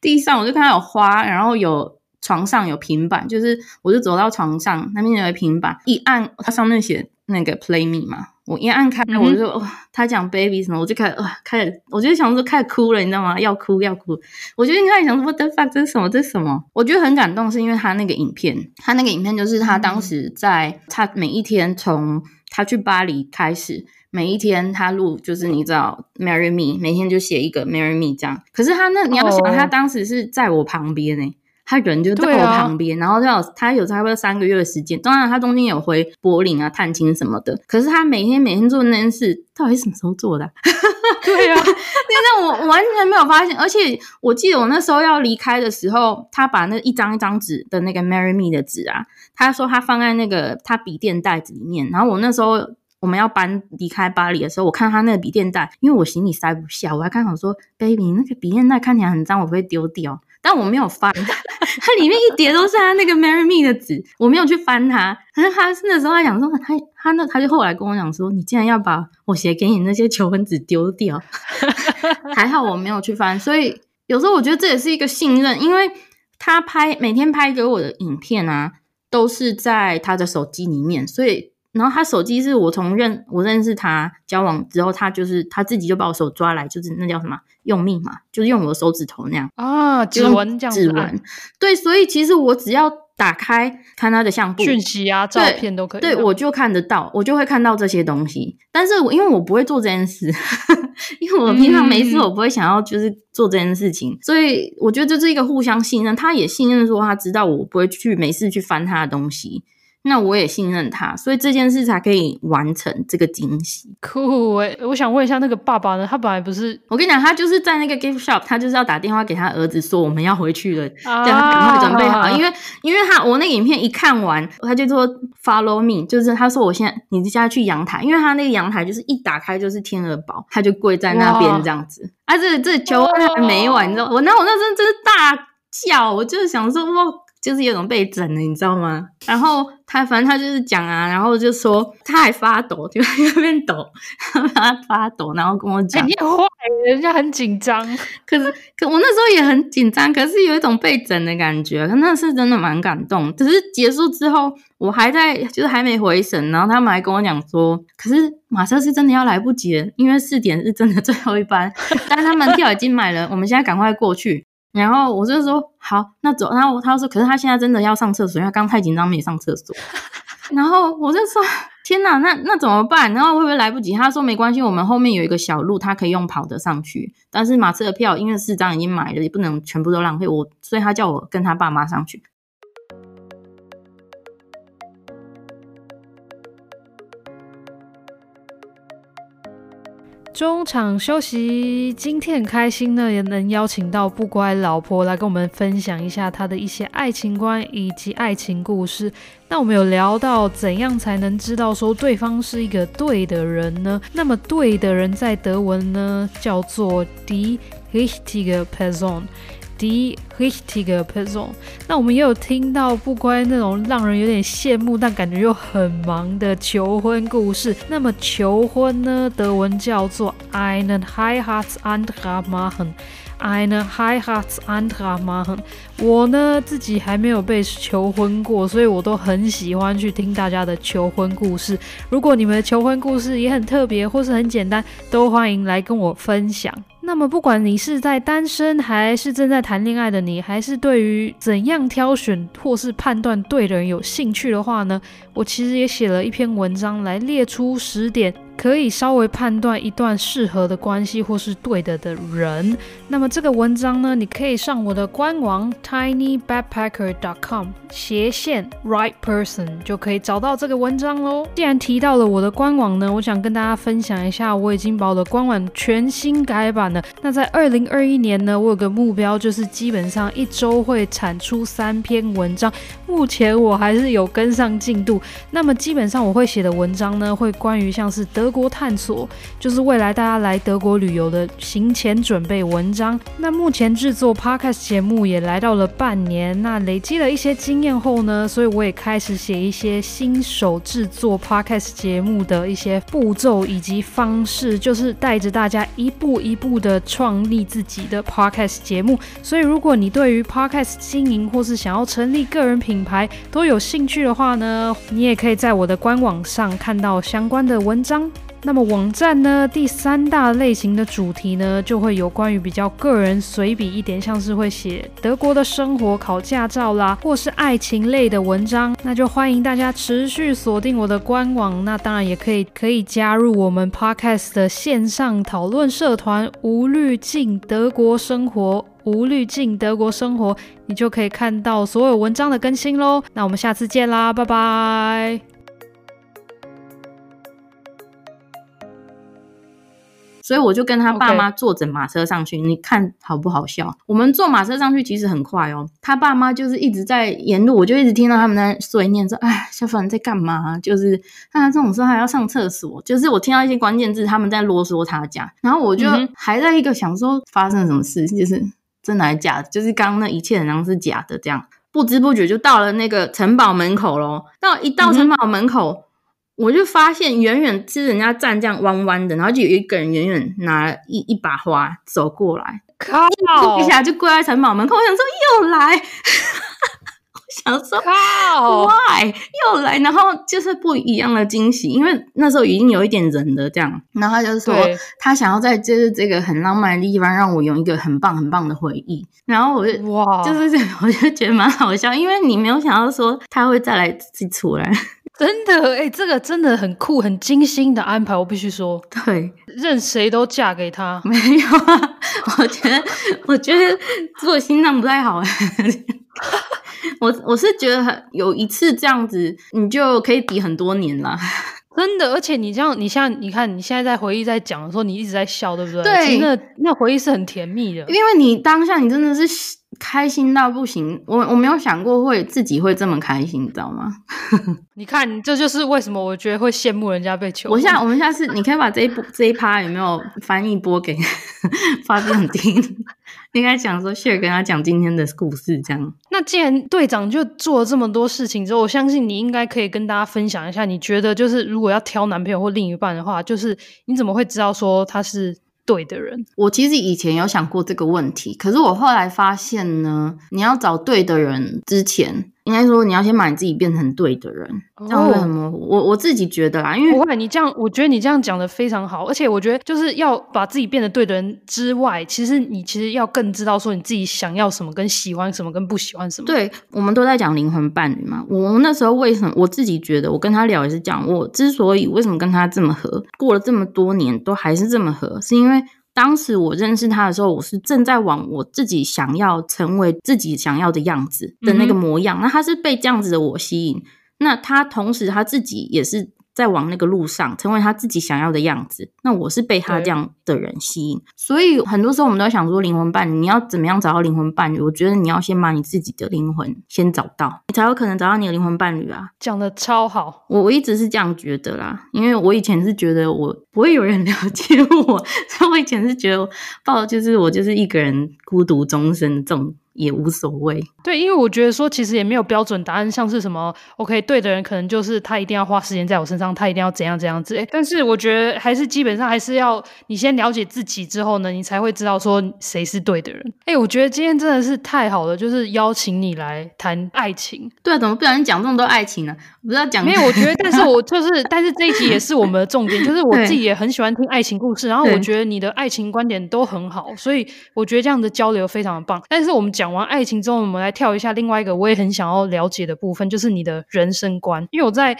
地上我就看到有花，然后有床上有平板，就是我就走到床上那边有个平板，一按它上面写那个 Play Me 嘛。我一按开，我就、嗯、他讲 baby 什么，我就开始哇，开始，我就想说开始哭了，你知道吗？要哭要哭，我就一开始想说 what the fuck 这是什么？这是什么？我觉得很感动，是因为他那个影片，他那个影片就是他当时在他每一天从他去巴黎开始，每一天他录就是你知道 marry me，每天就写一个 marry me 这样。可是他那你要想，他当时是在我旁边呢、欸。他人就在我旁边，啊、然后他有他有差不多三个月的时间，当然他中间有回柏林啊探亲什么的。可是他每天每天做那件事，到底什么时候做的、啊？对啊，那我完全没有发现。而且我记得我那时候要离开的时候，他把那一张一张纸的那个 “marry me” 的纸啊，他说他放在那个他笔电袋子里面。然后我那时候我们要搬离开巴黎的时候，我看他那个笔电袋，因为我行李塞不下，我还刚好说：“baby，那个笔电袋看起来很脏，我不会丢掉。”但我没有翻，它里面一叠都是他那个 marry me 的纸，我没有去翻它。可是他那时候他讲说，他他那他就后来跟我讲说，你竟然要把我写给你那些求婚纸丢掉，还好我没有去翻。所以有时候我觉得这也是一个信任，因为他拍每天拍给我的影片啊，都是在他的手机里面，所以。然后他手机是我从认我认识他交往之后，他就是他自己就把我手抓来，就是那叫什么用命嘛，就是用我的手指头那样啊，指纹这样子。指纹对，所以其实我只要打开看他的相簿、讯息啊、照片都可以，对，对我就看得到，我就会看到这些东西。但是我因为我不会做这件事，因为我平常没事，我不会想要就是做这件事情，嗯、所以我觉得这是一个互相信任。他也信任说他知道我不会去没事去翻他的东西。那我也信任他，所以这件事才可以完成这个惊喜。酷诶、欸，我想问一下那个爸爸呢？他本来不是……我跟你讲，他就是在那个 gift shop，他就是要打电话给他儿子说我们要回去了，啊、这样他赶快准备好。啊、因为因为他我那个影片一看完，他就说 follow me，就是他说我现在你现在去阳台，因为他那个阳台就是一打开就是天鹅堡，他就跪在那边这样子。哇啊，这这求婚还没完，你知道？我那我那真真是大叫，我就是想说哇。就是有种被整的，你知道吗？然后他反正他就是讲啊，然后就说他还发抖，就在那边抖，他发抖，然后跟我讲，欸、你坏，人家很紧张。可是，可我那时候也很紧张，可是有一种被整的感觉，可那是真的蛮感动。只是结束之后，我还在，就是还没回神，然后他们还跟我讲说，可是马上是真的要来不及了，因为四点是真的最后一班，但是他们票已经买了，我们现在赶快过去。然后我就说好，那走。然后他说，可是他现在真的要上厕所，因为他刚太紧张没上厕所。然后我就说，天哪，那那怎么办？然后会不会来不及？他说没关系，我们后面有一个小路，他可以用跑的上去。但是马车的票因为四张已经买了，也不能全部都浪费我，所以他叫我跟他爸妈上去。中场休息，今天很开心呢，也能邀请到不乖老婆来跟我们分享一下她的一些爱情观以及爱情故事。那我们有聊到怎样才能知道说对方是一个对的人呢？那么对的人在德文呢叫做 die richtige Person。Die richtige Person。那我们也有听到不乖那种让人有点羡慕，但感觉又很忙的求婚故事。那么求婚呢，德文叫做 einen Heiratsantrag machen。eine Heiratsantrag machen。我呢自己还没有被求婚过，所以我都很喜欢去听大家的求婚故事。如果你们的求婚故事也很特别或是很简单，都欢迎来跟我分享。那么，不管你是在单身，还是正在谈恋爱的你，还是对于怎样挑选或是判断对的人有兴趣的话呢，我其实也写了一篇文章来列出十点，可以稍微判断一段适合的关系或是对的的人。那么这个文章呢，你可以上我的官网 tinybackpacker.com 斜线 right person 就可以找到这个文章喽。既然提到了我的官网呢，我想跟大家分享一下，我已经把我的官网全新改版了。那在二零二一年呢，我有个目标，就是基本上一周会产出三篇文章。目前我还是有跟上进度。那么基本上我会写的文章呢，会关于像是德国探索，就是未来大家来德国旅游的行前准备文章。那目前制作 Podcast 节目也来到了半年，那累积了一些经验后呢，所以我也开始写一些新手制作 Podcast 节目的一些步骤以及方式，就是带着大家一步一步的。创立自己的 podcast 节目，所以如果你对于 podcast 经营或是想要成立个人品牌都有兴趣的话呢，你也可以在我的官网上看到相关的文章。那么网站呢，第三大类型的主题呢，就会有关于比较个人随笔一点，像是会写德国的生活、考驾照啦，或是爱情类的文章。那就欢迎大家持续锁定我的官网。那当然也可以可以加入我们 Podcast 的线上讨论社团“无滤镜德国生活”。无滤镜德国生活，你就可以看到所有文章的更新喽。那我们下次见啦，拜拜。所以我就跟他爸妈坐着马车上去.你看好不好笑？我们坐马车上去其实很快哦。他爸妈就是一直在沿路，我就一直听到他们在碎念说：“哎，小凡在干嘛？就是他这种时候还要上厕所。”就是我听到一些关键字，他们在啰嗦他家。然后我就还在一个想说发生了什么事，就是真的还是假的？就是刚刚那一切好像是假的，这样不知不觉就到了那个城堡门口咯。到一到城堡门口。嗯我就发现远远是人家站这样弯弯的，然后就有一个人远远拿了一一把花走过来，靠！一下就跪在城堡门口，我想说又来，我想说靠，why 又来？然后就是不一样的惊喜，因为那时候已经有一点人了这样，然后他就说他想要在就是这个很浪漫的地方让我有一个很棒很棒的回忆，然后我就哇，就是 我就觉得蛮好笑，因为你没有想到说他会再来一次出来。真的哎、欸，这个真的很酷，很精心的安排，我必须说。对，任谁都嫁给他。没有啊，我觉得，我觉得做心脏不太好。我我是觉得有一次这样子，你就可以抵很多年了。真的，而且你这样，你像你看，你现在在回忆在讲的时候，你一直在笑，对不对？对，那那回忆是很甜蜜的，因为你当下你真的是。开心到不行，我我没有想过会自己会这么开心，你知道吗？你看，这就是为什么我觉得会羡慕人家被求婚。我现在，我们下次你可以把这一部这一趴有没有翻译播给 发给你听？应该讲说，share 跟他讲今天的故事，这样。那既然队长就做了这么多事情之后，我相信你应该可以跟大家分享一下，你觉得就是如果要挑男朋友或另一半的话，就是你怎么会知道说他是？对的人，我其实以前有想过这个问题，可是我后来发现呢，你要找对的人之前。应该说，你要先把你自己变成对的人，这样会很模糊。Oh. 我我自己觉得啦，因为不会，你这样，我觉得你这样讲的非常好，而且我觉得就是要把自己变得对的人之外，其实你其实要更知道说你自己想要什么，跟喜欢什么，跟不喜欢什么。对，我们都在讲灵魂伴侣嘛。我那时候为什么我自己觉得，我跟他聊也是讲，我之所以为什么跟他这么合，过了这么多年都还是这么合，是因为。当时我认识他的时候，我是正在往我自己想要成为自己想要的样子的那个模样。嗯、那他是被这样子的我吸引，那他同时他自己也是在往那个路上，成为他自己想要的样子。那我是被他这样的人吸引，所以很多时候我们都在想说，灵魂伴侣，你要怎么样找到灵魂伴侣？我觉得你要先把你自己的灵魂先找到，你才有可能找到你的灵魂伴侣啊。讲的超好，我我一直是这样觉得啦，因为我以前是觉得我不会有人 了解我，所以我以前是觉得抱就是我就是一个人孤独终生这种。也无所谓，对，因为我觉得说其实也没有标准答案，像是什么 OK 对的人可能就是他一定要花时间在我身上，他一定要怎样怎样之类。但是我觉得还是基本上还是要你先了解自己之后呢，你才会知道说谁是对的人。哎，我觉得今天真的是太好了，就是邀请你来谈爱情。对啊，怎么不小心讲这么多爱情呢？不知道讲没有？我觉得，但是我就是，但是这一集也是我们的重点，就是我自己也很喜欢听爱情故事，然后我觉得你的爱情观点都很好，所以我觉得这样的交流非常的棒。但是我们讲完爱情之后，我们来跳一下另外一个我也很想要了解的部分，就是你的人生观。因为我在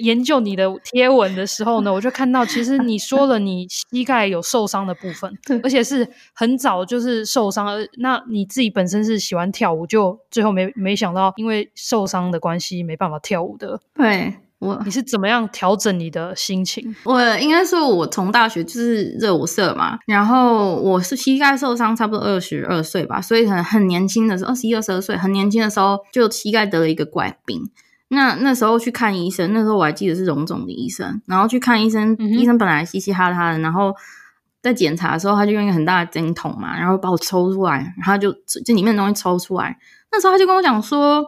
研究你的贴文的时候呢，我就看到其实你说了你膝盖有受伤的部分，而且是很早就是受伤。那你自己本身是喜欢跳舞，就最后没没想到因为受伤的关系没办法跳舞的。对，我，你是怎么样调整你的心情？我应该说，我从大学就是热舞社嘛，然后我是膝盖受伤，差不多二十二岁吧，所以很很年轻的时候，二十一、二十二岁，很年轻的时候就膝盖得了一个怪病。那那时候去看医生，那时候我还记得是荣总的医生，然后去看医生，嗯、医生本来嘻嘻哈哈的，然后在检查的时候，他就用一个很大的针筒嘛，然后把我抽出来，然后就就里面的东西抽出来。那时候他就跟我讲说：“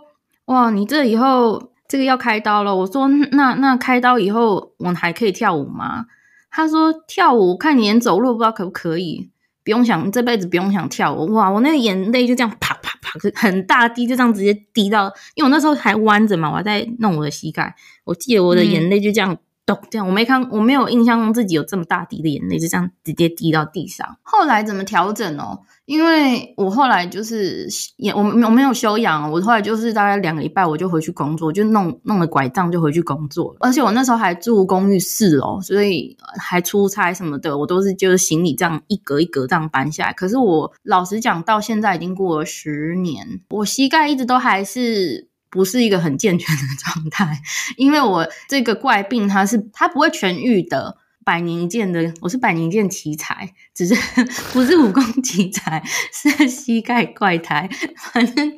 哇，你这以后。”这个要开刀了，我说那那开刀以后我还可以跳舞吗？他说跳舞看你连走路不知道可不可以，不用想这辈子不用想跳舞。哇，我那个眼泪就这样啪啪啪很大滴，就这样直接滴到，因为我那时候还弯着嘛，我还在弄我的膝盖，我记得我的眼泪就这样。咚，这样我没看，我没有印象中自己有这么大滴的眼泪，就这样直接滴到地上。后来怎么调整哦？因为我后来就是也我我没有休养，我后来就是大概两个礼拜我就回去工作，就弄弄了拐杖就回去工作。而且我那时候还住公寓四楼，所以还出差什么的，我都是就是行李这样一格一格这样搬下来。可是我老实讲，到现在已经过了十年，我膝盖一直都还是。不是一个很健全的状态，因为我这个怪病，它是它不会痊愈的，百年一见的，我是百年一见奇才，只是 不是武功奇才，是膝盖怪胎，反正，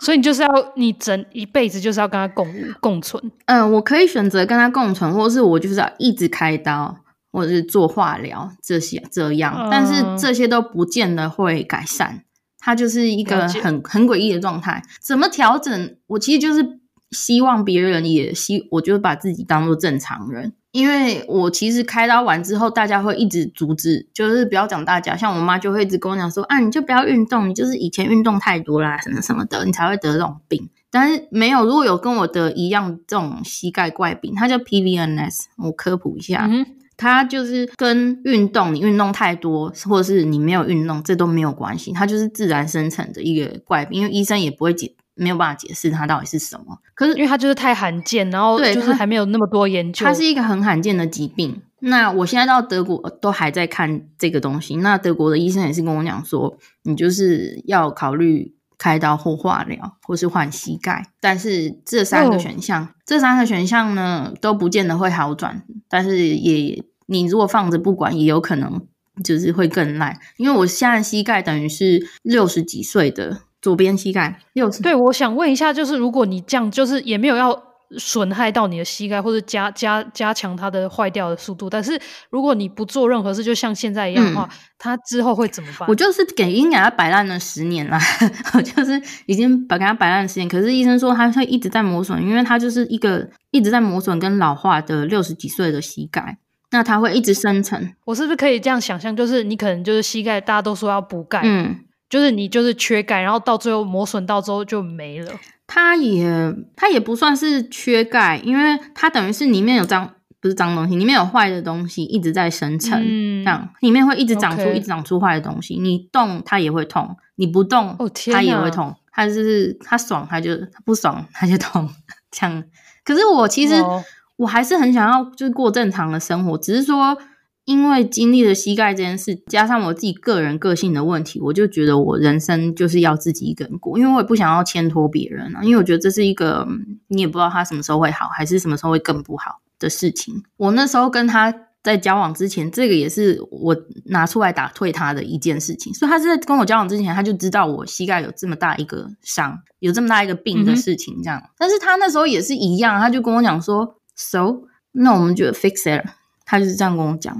所以你就是要你整一辈子就是要跟他共共存。嗯、呃，我可以选择跟他共存，或是我就是要一直开刀，或者是做化疗这些这样，但是这些都不见得会改善。它就是一个很很诡异的状态，怎么调整？我其实就是希望别人也希，我就把自己当做正常人，因为我其实开刀完之后，大家会一直阻止，就是不要讲大家，像我妈就会一直跟我讲说，啊，你就不要运动，你就是以前运动太多啦，什么什么的，你才会得这种病。但是没有，如果有跟我得一样这种膝盖怪病，它叫 PVNS，我科普一下。嗯它就是跟运动，你运动太多，或者是你没有运动，这都没有关系。它就是自然生成的一个怪病，因为医生也不会解，没有办法解释它到底是什么。可是因为它就是太罕见，然后就是还没有那么多研究。它，它是一个很罕见的疾病。那我现在到德国都还在看这个东西。那德国的医生也是跟我讲说，你就是要考虑开刀或化疗，或是换膝盖。但是这三个选项，哦、这三个选项呢都不见得会好转。但是也，你如果放着不管，也有可能就是会更烂。因为我现在膝盖等于是六十几岁的左边膝盖，六十。对，我想问一下，就是如果你这样，就是也没有要。损害到你的膝盖，或者加加加强它的坏掉的速度。但是如果你不做任何事，就像现在一样的话，嗯、它之后会怎么办？我就是给已经给它摆烂了十年了，我就是已经把给它摆烂了十年。可是医生说它会一直在磨损，因为它就是一个一直在磨损跟老化的六十几岁的膝盖，那它会一直生成。我是不是可以这样想象？就是你可能就是膝盖，大家都说要补钙，嗯，就是你就是缺钙，然后到最后磨损到之后就没了。它也它也不算是缺钙，因为它等于是里面有脏，不是脏东西，里面有坏的东西一直在生成，嗯、这样里面会一直长出一直长出坏的东西。你动它也会痛，你不动、哦、它也会痛。它就是它爽它就它不爽它就痛，这样。可是我其实、哦、我还是很想要就是过正常的生活，只是说。因为经历了膝盖这件事，加上我自己个人个性的问题，我就觉得我人生就是要自己一个人过，因为我也不想要牵拖别人啊。因为我觉得这是一个你也不知道他什么时候会好，还是什么时候会更不好的事情。我那时候跟他在交往之前，这个也是我拿出来打退他的一件事情。所以他是在跟我交往之前，他就知道我膝盖有这么大一个伤，有这么大一个病的事情这样。嗯、但是他那时候也是一样，他就跟我讲说：“So，那我们就 fix it。”他就是这样跟我讲。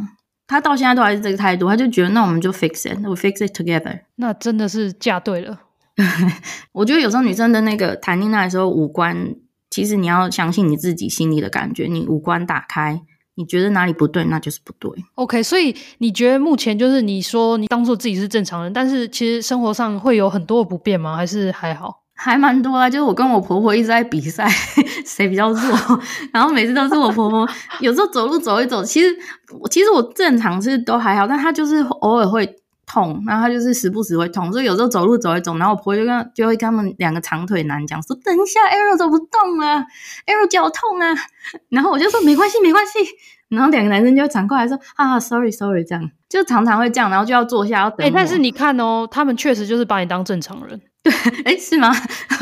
他到现在都还是这个态度，他就觉得那我们就 fix it，那我 fix it together。那真的是嫁对了。我觉得有时候女生的那个谈恋爱的时候，五官其实你要相信你自己心里的感觉，你五官打开，你觉得哪里不对，那就是不对。OK，所以你觉得目前就是你说你当做自己是正常人，但是其实生活上会有很多的不便吗？还是还好？还蛮多啊，就是我跟我婆婆一直在比赛 谁比较弱，然后每次都是我婆婆。有时候走路走一走，其实其实我正常是都还好，但她就是偶尔会痛，然后她就是时不时会痛，所以有时候走路走一走，然后我婆婆就跟就会跟他们两个长腿男讲说：“等一下，Ariel 走不动了，Ariel 脚痛啊。”然后我就说：“没关系，没关系。”然后两个男生就会转过来说：“啊，sorry，sorry，这样就常常会这样，然后就要坐下要等。”哎，但是你看哦，他们确实就是把你当正常人。对，哎，是吗？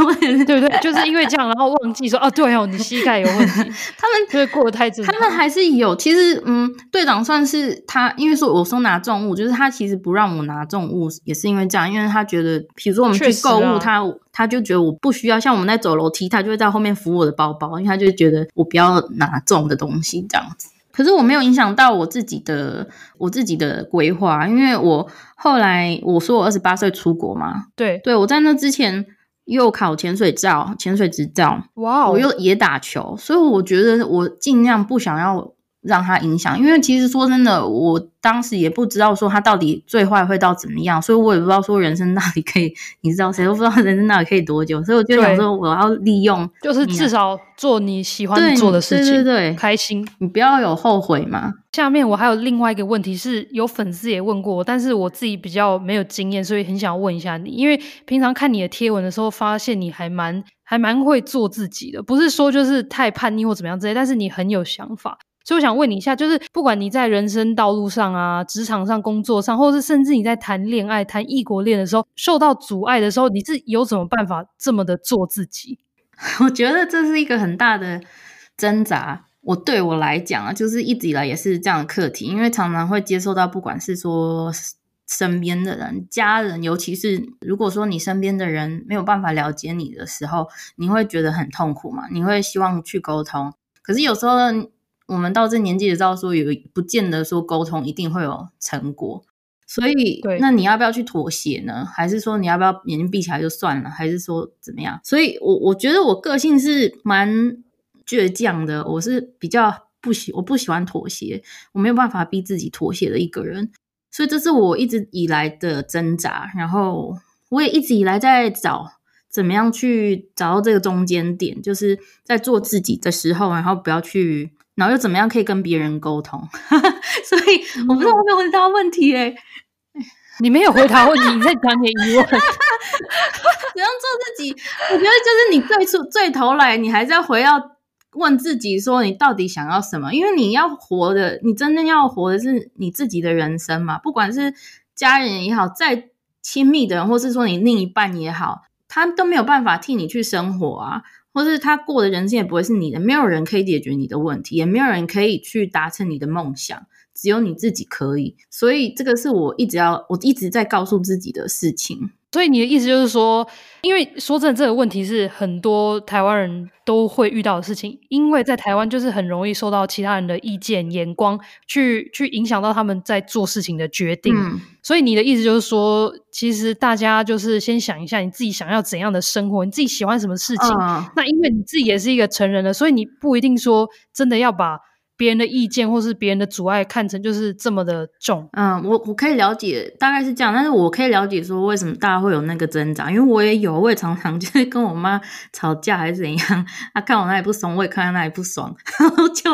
对不对？就是因为这样，然后忘记说哦，对哦，你膝盖有问题。他们就是过得太正常。他们还是有，其实，嗯，队长算是他，因为说我说拿重物，就是他其实不让我拿重物，也是因为这样，因为他觉得，比如说我们去购物，啊、他他就觉得我不需要，像我们在走楼梯，他就会在后面扶我的包包，因为他就觉得我不要拿重的东西这样子。可是我没有影响到我自己的我自己的规划，因为我后来我说我二十八岁出国嘛，对。对，我在那之前又考潜水照、潜水执照，哇 Wow，我又也打球，所以我觉得我尽量不想要让他影响，因为其实说真的，我当时也不知道说他到底最坏会到怎么样，所以我也不知道说人生到底可以，你知道谁都不知道人生到底可以多久，所以我就想说我要利用，就是至少做你喜欢做的事情，对对对，开心，你不要有后悔嘛。下面我还有另外一个问题是有粉丝也问过我，但是我自己比较没有经验，所以很想问一下你，因为平常看你的贴文的时候，发现你还蛮还蛮会做自己的，不是说就是太叛逆或怎么样之类，但是你很有想法。所以我想问你一下，就是不管你在人生道路上啊、职场上、工作上，或者是甚至你在谈恋爱、谈异国恋的时候，受到阻碍的时候，你是有什么办法这么的做自己？我觉得这是一个很大的挣扎。我对我来讲啊，就是一直以来也是这样的课题，因为常常会接受到，不管是说身边的人、家人，尤其是如果说你身边的人没有办法了解你的时候，你会觉得很痛苦嘛？你会希望去沟通，可是有时候呢。我们到这年纪也知道，说有不见得说沟通一定会有成果，所以，那你要不要去妥协呢？还是说你要不要眼睛闭起来就算了？还是说怎么样？所以我我觉得我个性是蛮倔强的，我是比较不喜我不喜欢妥协，我没有办法逼自己妥协的一个人，所以这是我一直以来的挣扎，然后我也一直以来在找怎么样去找到这个中间点，就是在做自己的时候，然后不要去。然后又怎么样可以跟别人沟通？所以我不知道有回答问题诶你没有回答问题，你在讲你的疑问。怎样做自己？我觉得就是你最初最头来，你还是要回要问自己说你到底想要什么？因为你要活的，你真正要活的是你自己的人生嘛。不管是家人也好，再亲密的人，或是说你另一半也好，他都没有办法替你去生活啊。或是他过的人生也不会是你的，没有人可以解决你的问题，也没有人可以去达成你的梦想，只有你自己可以。所以这个是我一直要，我一直在告诉自己的事情。所以你的意思就是说，因为说真的，这个问题是很多台湾人都会遇到的事情，因为在台湾就是很容易受到其他人的意见、眼光去去影响到他们在做事情的决定。嗯，所以你的意思就是说，其实大家就是先想一下你自己想要怎样的生活，你自己喜欢什么事情。嗯，那因为你自己也是一个成人了，所以你不一定说真的要把。别人的意见或是别人的阻碍看成就是这么的重，嗯，我我可以了解，大概是这样，但是我可以了解说为什么大家会有那个挣扎，因为我也有，我也常常 就是跟我妈吵架还是怎样，她看我哪里不爽，我也看她哪里不爽，然后就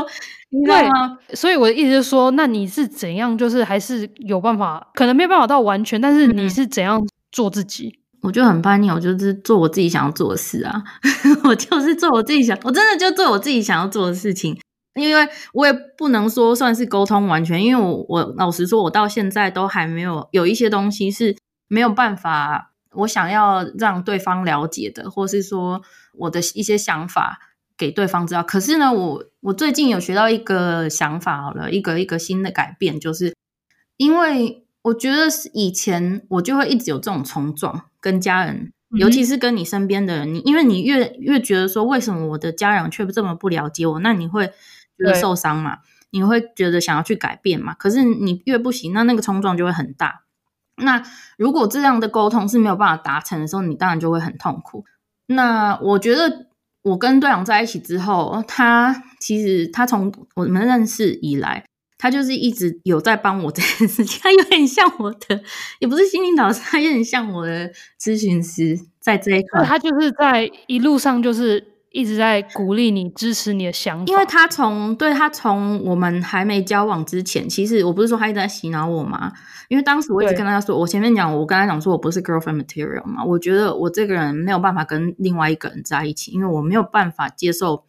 你知道吗？所以我的意思就是说，那你是怎样，就是还是有办法，可能没有办法到完全，但是你是怎样做自己？嗯、我就很叛逆，我就是做我自己想要做的事啊，我就是做我自己想，我真的就做我自己想要做的事情。因为我也不能说算是沟通完全，因为我我老实说，我到现在都还没有有一些东西是没有办法，我想要让对方了解的，或是说我的一些想法给对方知道。可是呢，我我最近有学到一个想法，好了，一个一个新的改变，就是因为我觉得以前我就会一直有这种冲撞，跟家人，尤其是跟你身边的人，你因为你越越觉得说，为什么我的家人却这么不了解我，那你会觉得受伤嘛？你会觉得想要去改变嘛？可是你越不行，那那个冲撞就会很大。那如果这样的沟通是没有办法达成的时候，你当然就会很痛苦。那我觉得我跟队长在一起之后，他其实他从我们认识以来，他就是一直有在帮我这件事情。他有点像我的，也不是心灵导师，他有点像我的咨询师，在这一块，他就是在一路上就是。一直在鼓励你、支持你的想法，因为他从对他从我们还没交往之前，其实我不是说他一直在洗脑我吗？因为当时我一直跟他说，我前面讲，我跟他讲说我不是 girlfriend material 嘛，我觉得我这个人没有办法跟另外一个人在一起，因为我没有办法接受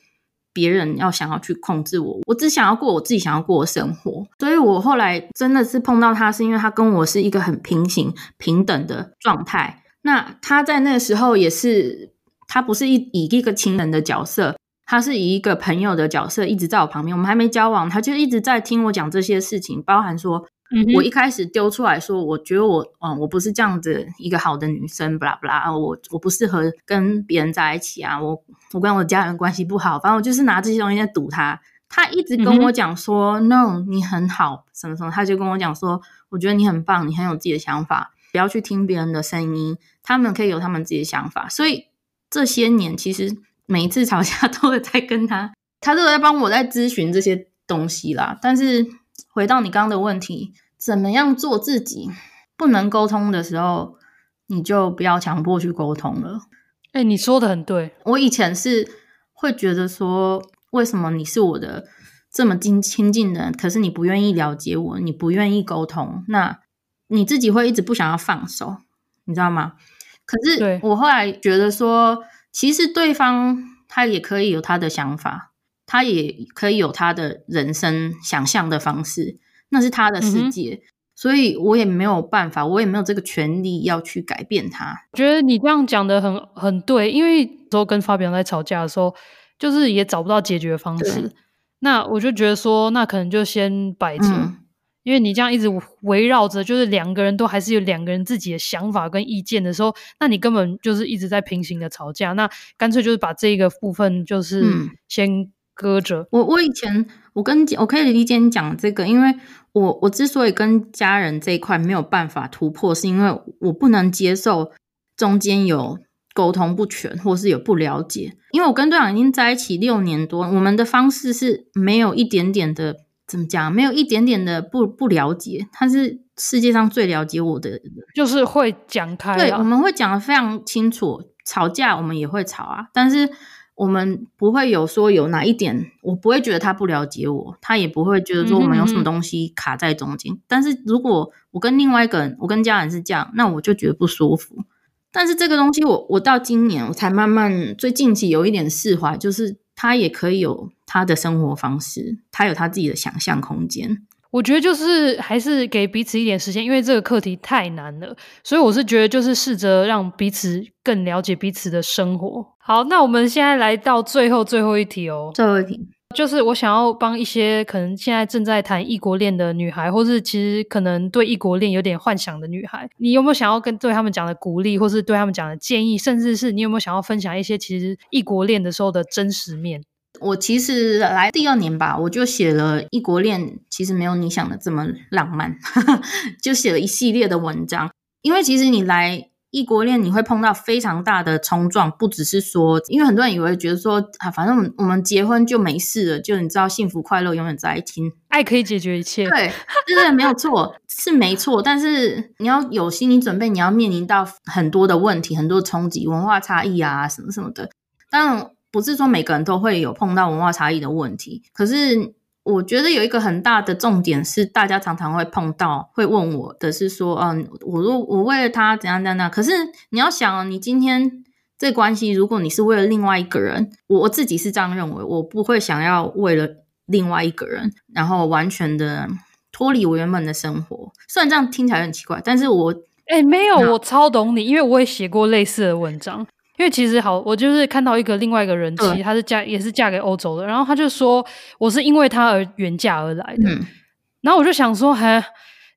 别人要想要去控制我，我只想要过我自己想要过的生活。所以我后来真的是碰到他，是因为他跟我是一个很平行、平等的状态。那他在那个时候也是。他不是以以一个情人的角色，他是以一个朋友的角色一直在我旁边。我们还没交往，他就一直在听我讲这些事情，包含说，嗯我一开始丢出来说，我觉得我，嗯，我不是这样子一个好的女生，不啦不啦，我我不适合跟别人在一起啊，我我跟我家人关系不好，反正我就是拿这些东西在堵他。他一直跟我讲说，no，你很好，什么什么，他就跟我讲说，我觉得你很棒，你很有自己的想法，不要去听别人的声音，他们可以有他们自己的想法，所以。这些年，其实每一次吵架 都会在跟他，他都在帮我在咨询这些东西啦。但是回到你刚刚的问题，怎么样做自己？不能沟通的时候，你就不要强迫去沟通了。哎，你说的很对。我以前是会觉得说，为什么你是我的这么亲亲近的人，可是你不愿意了解我，你不愿意沟通，那你自己会一直不想要放手，你知道吗？可是我后来觉得说，其实对方他也可以有他的想法，他也可以有他的人生想象的方式，那是他的世界，嗯、所以我也没有办法，我也没有这个权利要去改变他。觉得你这样讲的很很对，因为说跟发表在吵架的时候，就是也找不到解决方式，那我就觉得说，那可能就先摆着。嗯因为你这样一直围绕着，就是两个人都还是有两个人自己的想法跟意见的时候，那你根本就是一直在平行的吵架。那干脆就是把这个部分就是先搁着。嗯、我我以前我跟我可以理解你讲这个，因为我我之所以跟家人这一块没有办法突破，是因为我不能接受中间有沟通不全或是有不了解。因为我跟队长已经在一起六年多，我们的方式是没有一点点的。怎么讲？没有一点点的不不了解，他是世界上最了解我的人，就是会讲开。对，我们会讲的非常清楚。吵架我们也会吵啊，但是我们不会有说有哪一点，我不会觉得他不了解我，他也不会觉得说我们有什么东西卡在中间。嗯哼嗯。但是如果我跟另外一个人，我跟家人是这样，那我就觉得不舒服。但是这个东西我，我我到今年我才慢慢最近期有一点释怀，就是。他也可以有他的生活方式，他有他自己的想象空间。我觉得就是还是给彼此一点时间，因为这个课题太难了，所以我是觉得就是试着让彼此更了解彼此的生活。好，那我们现在来到最后最后一题哦，最后一题。就是我想要帮一些可能现在正在谈异国恋的女孩，或是其实可能对异国恋有点幻想的女孩，你有没有想要跟对他们讲的鼓励，或是对他们讲的建议，甚至是你有没有想要分享一些其实异国恋的时候的真实面？我其实来第二年吧，我就写了异国恋，其实没有你想的这么浪漫，就写了一系列的文章，因为其实你来。异国恋你会碰到非常大的冲撞，不只是说，因为很多人以为觉得说啊，反正我们我们结婚就没事了，就你知道幸福快乐永远在一起，爱可以解决一切。对，对对，没有错，是没错。但是你要有心理准备，你要面临到很多的问题，很多冲击，文化差异啊，什么什么的。当然不是说每个人都会有碰到文化差异的问题，可是。我觉得有一个很大的重点是，大家常常会碰到，会问我的是说，嗯，我如我为了他怎样怎样，可是你要想，你今天这关系，如果你是为了另外一个人，我我自己是这样认为，我不会想要为了另外一个人，然后完全的脱离我原本的生活。虽然这样听起来很奇怪，但是我，哎，没有，我超懂你，因为我也写过类似的文章。因为其实好，我就是看到一个另外一个人妻，她是嫁也是嫁给欧洲的，然后她就说我是因为他而远嫁而来的，嗯、然后我就想说，嘿，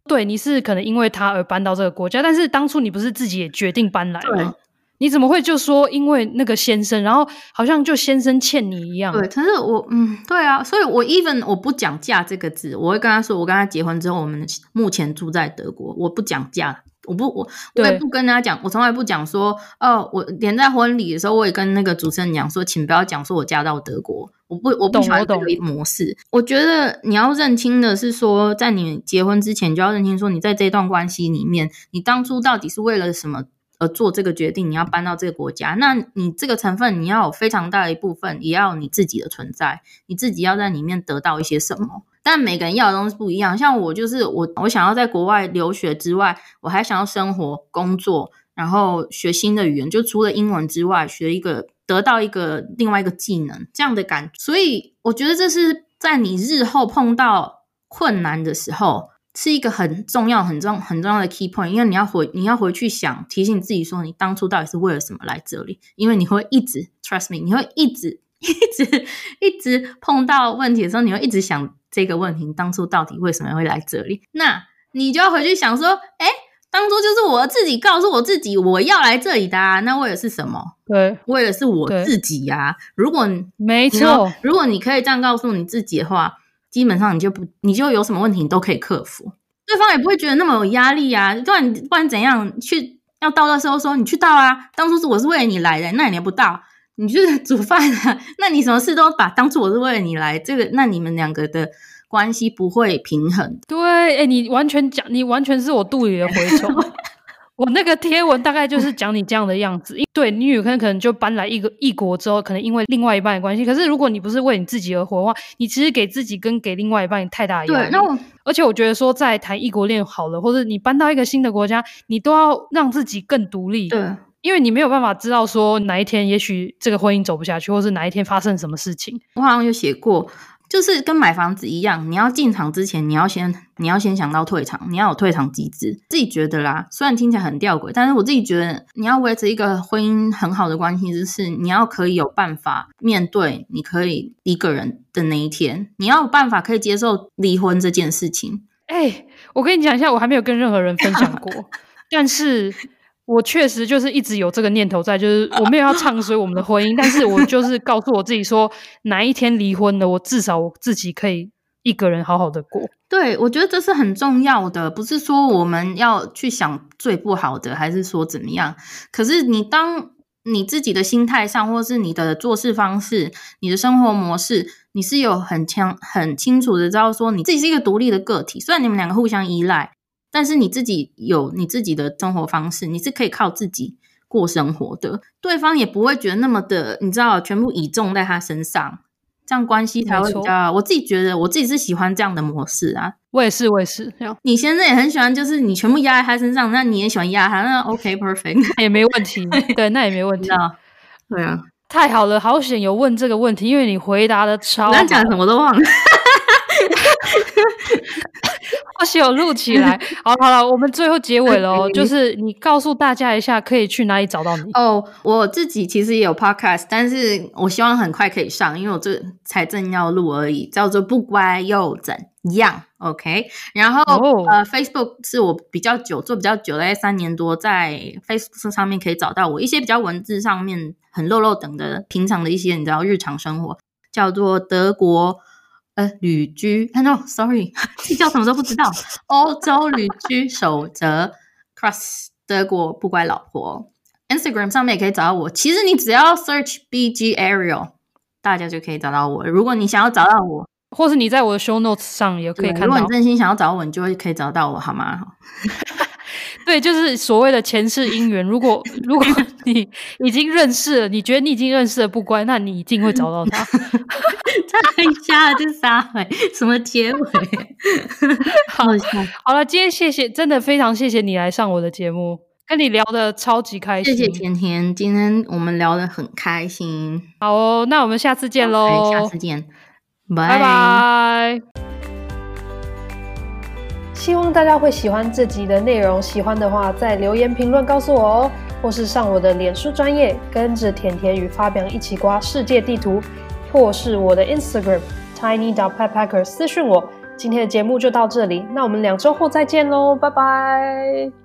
对，你是可能因为他而搬到这个国家，但是当初你不是自己也决定搬来吗？你怎么会就说因为那个先生，然后好像就先生欠你一样？对，可是我，嗯，对啊，所以我 even 我不讲嫁这个字，我会跟他说，我跟他结婚之后，我们目前住在德国，我不讲嫁，我不，我我也不跟他讲，我从来不讲说，哦，我连在婚礼的时候，我也跟那个主持人讲说，请不要讲说我嫁到德国，我不，我不喜欢这个模式。我，我觉得你要认清的是说，在你结婚之前就要认清说，你在这段关系里面，你当初到底是为了什么？而做这个决定，你要搬到这个国家，那你这个成分，你要有非常大的一部分，也要你自己的存在，你自己要在里面得到一些什么。但每个人要的东西不一样，像我就是我，我想要在国外留学之外，我还想要生活、工作，然后学新的语言，就除了英文之外，学一个得到一个另外一个技能这样的感。所以我觉得这是在你日后碰到困难的时候。是一个很重要、很重、很重要的 key point，因为你要回，你要回去想，提醒自己说，你当初到底是为了什么来这里？因为你会一直 trust me，你会一直、一直、一直碰到问题的时候，你会一直想这个问题：你当初到底为什么会来这里？那你就要回去想说，哎，当初就是我自己告诉我自己我要来这里的啊，那为的是什么？对，为的是我自己呀、啊。如果没错，如果你可以这样告诉你自己的话。基本上你就不，你就有什么问题你都可以克服，对方也不会觉得那么有压力啊。不然不然怎样去要到的时候说你去倒啊，当初是我是为了你来的，那你也不到，你就是煮饭啊，那你什么事都把当初我是为了你来，这个那你们两个的关系不会平衡。对，哎、欸，你完全讲，你完全是我肚里的蛔虫。我那个贴文大概就是讲你这样的样子，对，你女朋友可能就搬来一个异国之后，可能因为另外一半的关系。可是如果你不是为你自己而活的话，你其实给自己跟给另外一半太大压力。对，那我而且我觉得说，在谈异国恋好了，或者你搬到一个新的国家，你都要让自己更独立。对，因为你没有办法知道说哪一天也许这个婚姻走不下去，或是哪一天发生什么事情。我好像有写过。就是跟买房子一样，你要进场之前，你要先你要先想到退场，你要有退场机制。自己觉得啦，虽然听起来很吊诡，但是我自己觉得，你要维持一个婚姻很好的关系，就是你要可以有办法面对，你可以一个人的那一天，你要有办法可以接受离婚这件事情。哎、欸，我跟你讲一下，我还没有跟任何人分享过，但是。我确实就是一直有这个念头在，就是我没有要唱衰我们的婚姻，但是我就是告诉我自己说，哪一天离婚了，我至少我自己可以一个人好好的过。对，我觉得这是很重要的，不是说我们要去想最不好的，还是说怎么样。可是你当你自己的心态上，或是你的做事方式、你的生活模式，你是有很强、很清楚的知道说，你自己是一个独立的个体，虽然你们两个互相依赖。但是你自己有你自己的生活方式，你是可以靠自己过生活的，对方也不会觉得那么的，你知道，全部倚重在他身上，这样关系才会比较。我自己觉得，我自己是喜欢这样的模式啊。我也是，我也是。你先生也很喜欢，就是你全部压在他身上，那你也喜欢压他，那 OK perfect 也没问题。对，那也没问题。对啊，太好了，好险有问这个问题，因为你回答的超好。刚讲什么都忘了。或许有录起来，好，好了，我们最后结尾了哦，就是你告诉大家一下，可以去哪里找到你哦。我自己其实也有 podcast，但是我希望很快可以上，因为我这才正要录而已，叫做不乖又怎样？OK，然后、哦、呃，Facebook 是我比较久做比较久，大概三年多，在 Facebook 上面可以找到我一些比较文字上面很肉肉等的平常的一些你知道日常生活，叫做德国。呃，旅居，no，sorry，这叫什么都不知道。欧洲旅居守则，cross 德国不乖老婆。Instagram 上面也可以找到我。其实你只要 search BG Ariel，大家就可以找到我。如果你想要找到我，或是你在我的 show notes 上也可以看到。如果你真心想要找到我，你就会可以找到我，好吗？对，就是所谓的前世姻缘。如果如果你已经认识了，你觉得你已经认识了不乖，那你一定会找到他。太瞎了，这撒谎，什么结尾？好，好了，今天谢谢，真的非常谢谢你来上我的节目，跟你聊的超级开心。谢谢甜甜，今天我们聊的很开心。好哦，那我们下次见喽下次见，拜拜。希望大家会喜欢这集的内容，喜欢的话在留言评论告诉我哦。或是上我的脸书专业，跟着甜甜与发表一起刮世界地图，或是我的 Instagram tiny dot petpacker 私讯我。今天的节目就到这里，那我们两周后再见喽，拜拜。